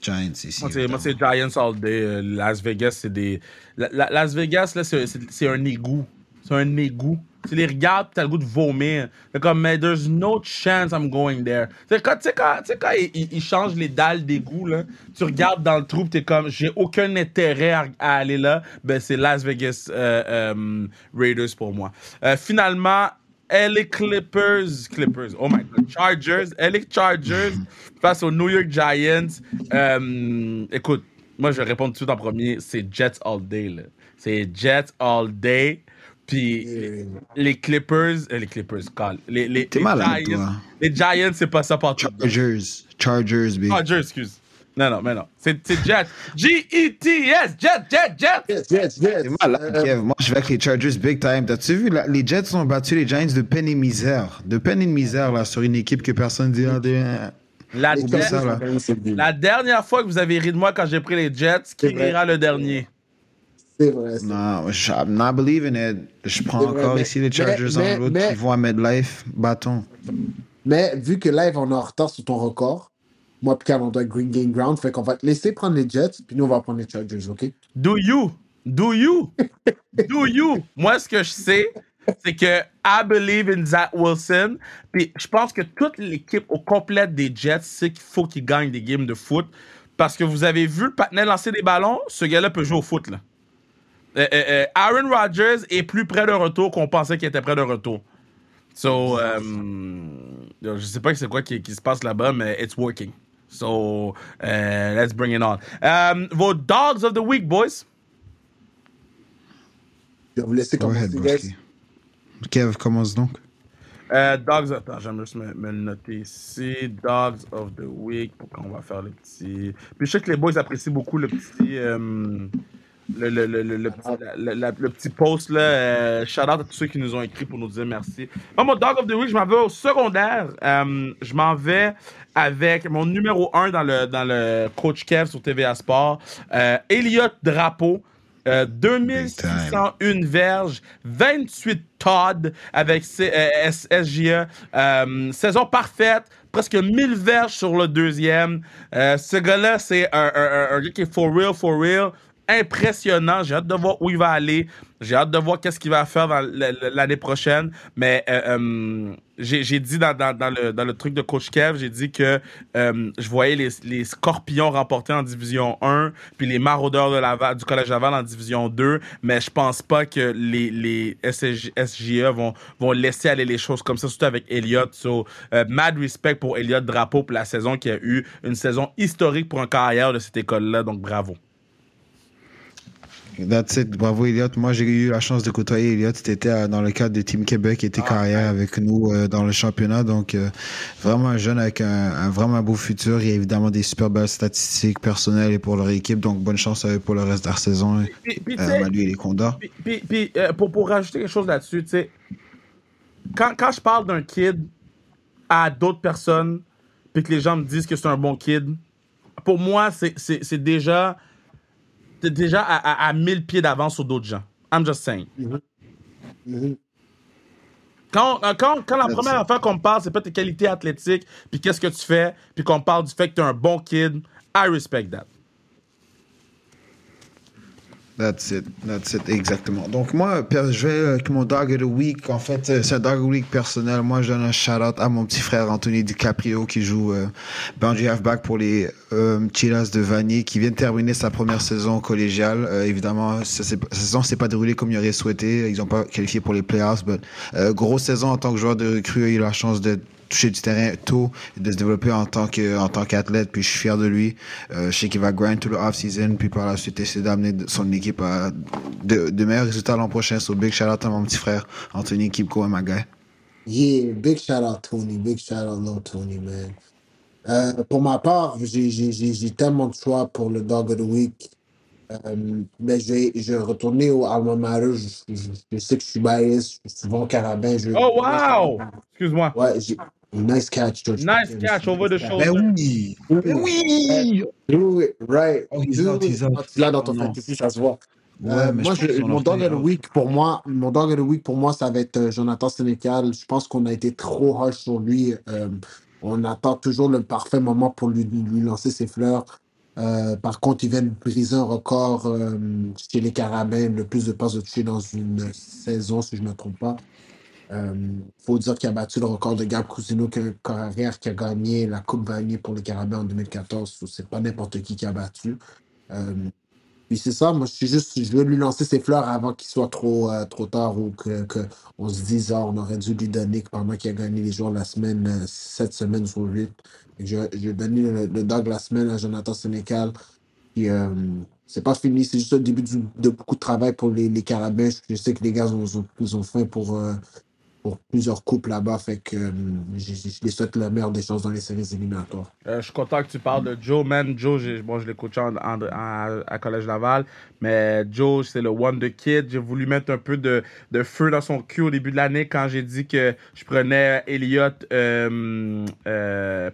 Giants ici. Moi, c'est, Giants all day. Euh, Las Vegas, c'est des. La- la- Las Vegas, là, c'est, un égout. C'est un égout. Tu les regardes, t'as le goût de vomir. C'est comme, mais there's no chance I'm going there. C'est quand, tu sais, quand, sais, quand ils, ils changent les dalles d'égout, là, tu regardes dans le trou, t'es comme, j'ai aucun intérêt à, à aller là. Ben, c'est Las Vegas euh, euh, Raiders pour moi. Euh, finalement, LA Clippers, Clippers, oh my god, Chargers, LA Chargers face aux New York Giants. Euh, écoute, moi je vais répondre tout de suite en premier, c'est Jets all day. là. C'est Jets all day. Puis les Clippers, euh, les Clippers, calme. Les, les, T'es les malade, Giants, toi. les Giants, c'est pas ça partout. Chargers. Chargers, big. Chargers, excuse. Non, non, mais non. C'est c'est Jets. G-E-T-S, Jets, Jets, Jets. Yes, yes, yes. C'est malade, Euh, Kev. Moi, je vais avec les Chargers big time. T'as-tu vu, là, les Jets ont battu les Giants de peine et misère. De peine et misère, là, sur une équipe que personne dit. ah, de- La, ça, Jets là. game. la dernière fois que vous avez ri de moi quand j'ai pris les Jets, qui rira le dernier? C'est vrai. Non, je- I'm not believing it. Je prends vrai, encore mais- ici les Chargers mais- en route mais- qui vont à MedLife. Bâton. Mais vu que live, on est en retard sur ton record, moi et Carl, on doit green game ground. Fait qu'on va te laisser prendre les Jets, puis nous, on va prendre les Chargers, OK? Do you? Do you? Do you? Moi, ce que je sais, c'est que I believe in Zach Wilson. Puis je pense que toute l'équipe au complet des Jets sait qu'il faut qu'ils gagnent des games de foot. Parce que vous avez vu le patinet lancer des ballons, ce gars-là peut jouer au foot. Là. Euh, euh, euh, Aaron Rodgers est plus près d'un retour qu'on pensait qu'il était près d'un retour. So, euh, je sais pas c'est quoi qui, qui se passe là-bas, mais it's working. So, euh, let's bring it on. Euh, vos dogs of the week, boys? Je vais vous laisser Go ahead, commencer, guys. Kev, commence donc. Euh, dogs, attends, j'aime juste me, me le noter ici. Dogs of the week. Pourquoi on va faire le petit. Puis je sais que les boys apprécient beaucoup le petit. euh, le, le, le, le, le petit, la- la- la- le petit post là. Euh, shout out à tous ceux qui nous ont écrit pour nous dire merci. Moi, mon dog of the week, je m'en vais au secondaire. Euh, je m'en vais avec mon numéro 1 dans le, dans le Coach Kev sur TVA Sport. Euh, Elliot Drapeau. Euh, 2601 verges, 28 Todd avec C- euh. Euh, saison parfaite, presque 1000 verges sur le deuxième. Euh, ce gars-là, c'est un, un- un- un gars qui est for real, for real. Impressionnant. J'ai hâte de voir où il va aller. J'ai hâte de voir qu'est-ce qu'il va faire l'année prochaine. Mais euh, euh, j'ai dit dans, le, truc de Coach Kev, j'ai dit que euh, je voyais les, Scorpions remporter en Division 1, puis les Maraudeurs du Collège Laval en Division 2, mais je pense pas que les, SJE vont, laisser aller les choses comme ça, surtout avec Elliott. So, mad respect pour Elliott Drapeau pour la saison qui a eu une saison historique pour un carrière de cette école-là, donc bravo. That's it. Bravo, Elliot. Moi, j'ai eu la chance de côtoyer Elliot. C'était euh, dans le cadre de Team Québec. Il était carrière avec nous euh, dans le championnat. Donc, euh, vraiment un jeune avec un, un vraiment beau futur. Il y a évidemment des super belles statistiques personnelles et pour leur équipe. Donc, bonne chance à eux pour le reste de la saison. Puis, Euh, et les Condors. Puis, puis- pour, pour rajouter quelque chose là-dessus, tu sais, quand, quand je parle d'un kid à d'autres personnes, puis que les gens me disent que c'est un bon kid, pour moi, c'est déjà, t'es déjà à, à, à 1000 pieds d'avance sur d'autres gens. I'm just saying. Mhm. Quand, euh, quand, quand la première affaire qu'on me parle, c'est pas tes qualités athlétiques, puis qu'est-ce que tu fais, puis qu'on parle du fait que t'es un bon kid, I respect that. That's it, that's it, exactement. Donc moi, je vais avec mon dog of the week. En fait, euh, c'est un dog of the week personnel. Moi, je donne un shout-out à mon petit frère Anthony DiCaprio qui joue euh, boundary halfback pour les euh, Chivas de Vanier, qui vient de terminer sa première saison collégiale. Euh, évidemment, sa saison s'est pas déroulée comme il aurait souhaité. Ils ont pas qualifié pour les playoffs, mais euh, grosse saison en tant que joueur de recrue. Il a la chance de toucher du terrain tôt et de se développer en tant que en tant qu'athlète puis je suis fier de lui euh, je sais qu'il va grind tout le off season puis par la suite essayer d'amener son équipe à de, de meilleurs résultats l'an prochain so big shout out à mon petit frère Anthony keep going my guy Yeah, big shout out Tony, big shout out Lil Tony, man. Euh, pour ma part, j'ai j'ai- j'ai- j'ai tellement de choix pour le Dog of the Week. Euh, mais je vais, je vais retourner au Alma Mater. Je, je- je sais que je suis biased, je suis souvent au carabin. Je, Oh, wow! Excuse-moi. Ouais, j'ai. Nice catch, George. Nice Pickens. catch over the shoulder. ben oui ben oui Do it right. Oh, he's Do out, he's out. L'as dans ton Oh, fantasy, ça se voit. Ouais, Euh, mais moi, je pense je- qu'on mon dog of the week pour moi, mon dog of the week pour moi, ça va être euh, Jonathan Sénécal. Je pense qu'on a été trop harsh sur lui. Euh, on attend toujours le parfait moment pour lui, lui lancer ses fleurs. Euh, par contre, il vient de briser un record euh, chez les Carabins, le plus de passes de toucher dans une saison, si je ne me trompe pas. Il faut dire qu'il a battu le record de Gab Cousino, qui est qui a gagné la Coupe Vanier pour les Carabins en 2014. C'est pas n'importe qui qui a battu. Euh, puis c'est ça, moi je suis juste, je veux lui lancer ses fleurs avant qu'il soit trop, euh, trop tard ou que, que se dise, ah, on aurait dû lui donner que pendant qu'il a gagné les jours de la semaine, euh, cette semaine sur huit. Fait que Je, je vais donner le, le dog la semaine à Jonathan Sénécal. Puis euh, c'est pas fini, c'est juste le début de beaucoup de travail pour les, les Carabins. Je, sais que les gars ont, ont, ont faim pour, euh, pour plusieurs coupes là-bas. Fait que euh, je, je- je les souhaite le meilleur des chances dans les séries éliminatoires. Euh, je suis content que tu parles de Joe, man. Joe, bon, je l'ai coaché en- en- en- à Collège Laval, mais Joe, c'est le Wonder Kid. J'ai voulu mettre un peu de, de feu dans son cul au début de l'année quand j'ai dit que je prenais Elliot, euh,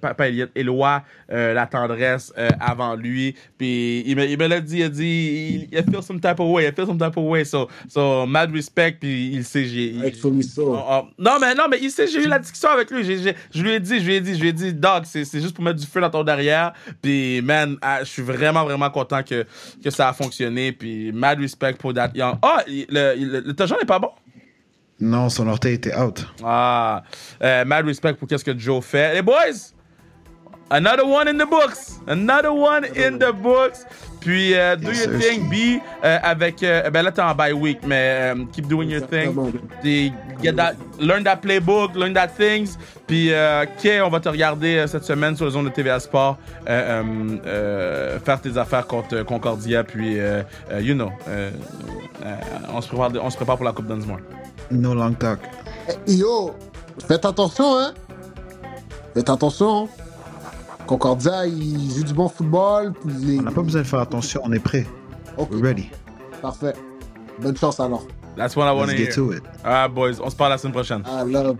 pas, pas Elliot, Eloi, la tendresse avant lui. Puis il me, il me l'a dit, il a dit, il, a feel some type of way, il a feel some type of way. So, so mad respect, puis il sait, j'ai. il- Rightfully so. Oh, oh. Non, mais non, mais il sait, j'ai eu la discussion avec lui. J'ai- j'ai- je lui ai dit, je lui ai dit, je lui ai dit, Dog, c'est c'est juste pour mettre du feu dans ton derrière. Puis, man, ah, je suis vraiment, vraiment content que, que ça a fonctionné. Puis, mad respect pour that young. Ah, il- le, le, le n'est pas bon? non son orteil était out Ah, euh, mad respect pour qu'est-ce que Joe fait. Les boys, another one in the books. Another one in the books. Puis, euh, do Yes, your sir. thing, B, euh, avec. euh, ben là, t'es en bye week, mais euh, keep doing your thing. Puis, get that, learn that playbook, learn that things. Puis, euh, Kay, on va te regarder euh, cette semaine sur les zones de TVA Sport. euh, euh, euh, faire tes affaires contre Concordia. Puis, euh, euh, you know, euh, euh, on, se prépare, on se prépare pour la Coupe Dunsmore. no long talk Eh, Yo, faites attention, hein. Faites attention. Concordia, il joue du bon football. les- on n'a pas besoin de faire attention on est prêt Ok, we're ready parfait. Bonne chance alors. That's what I want let's to get to it All right, boys. On se parle la semaine prochaine. I love.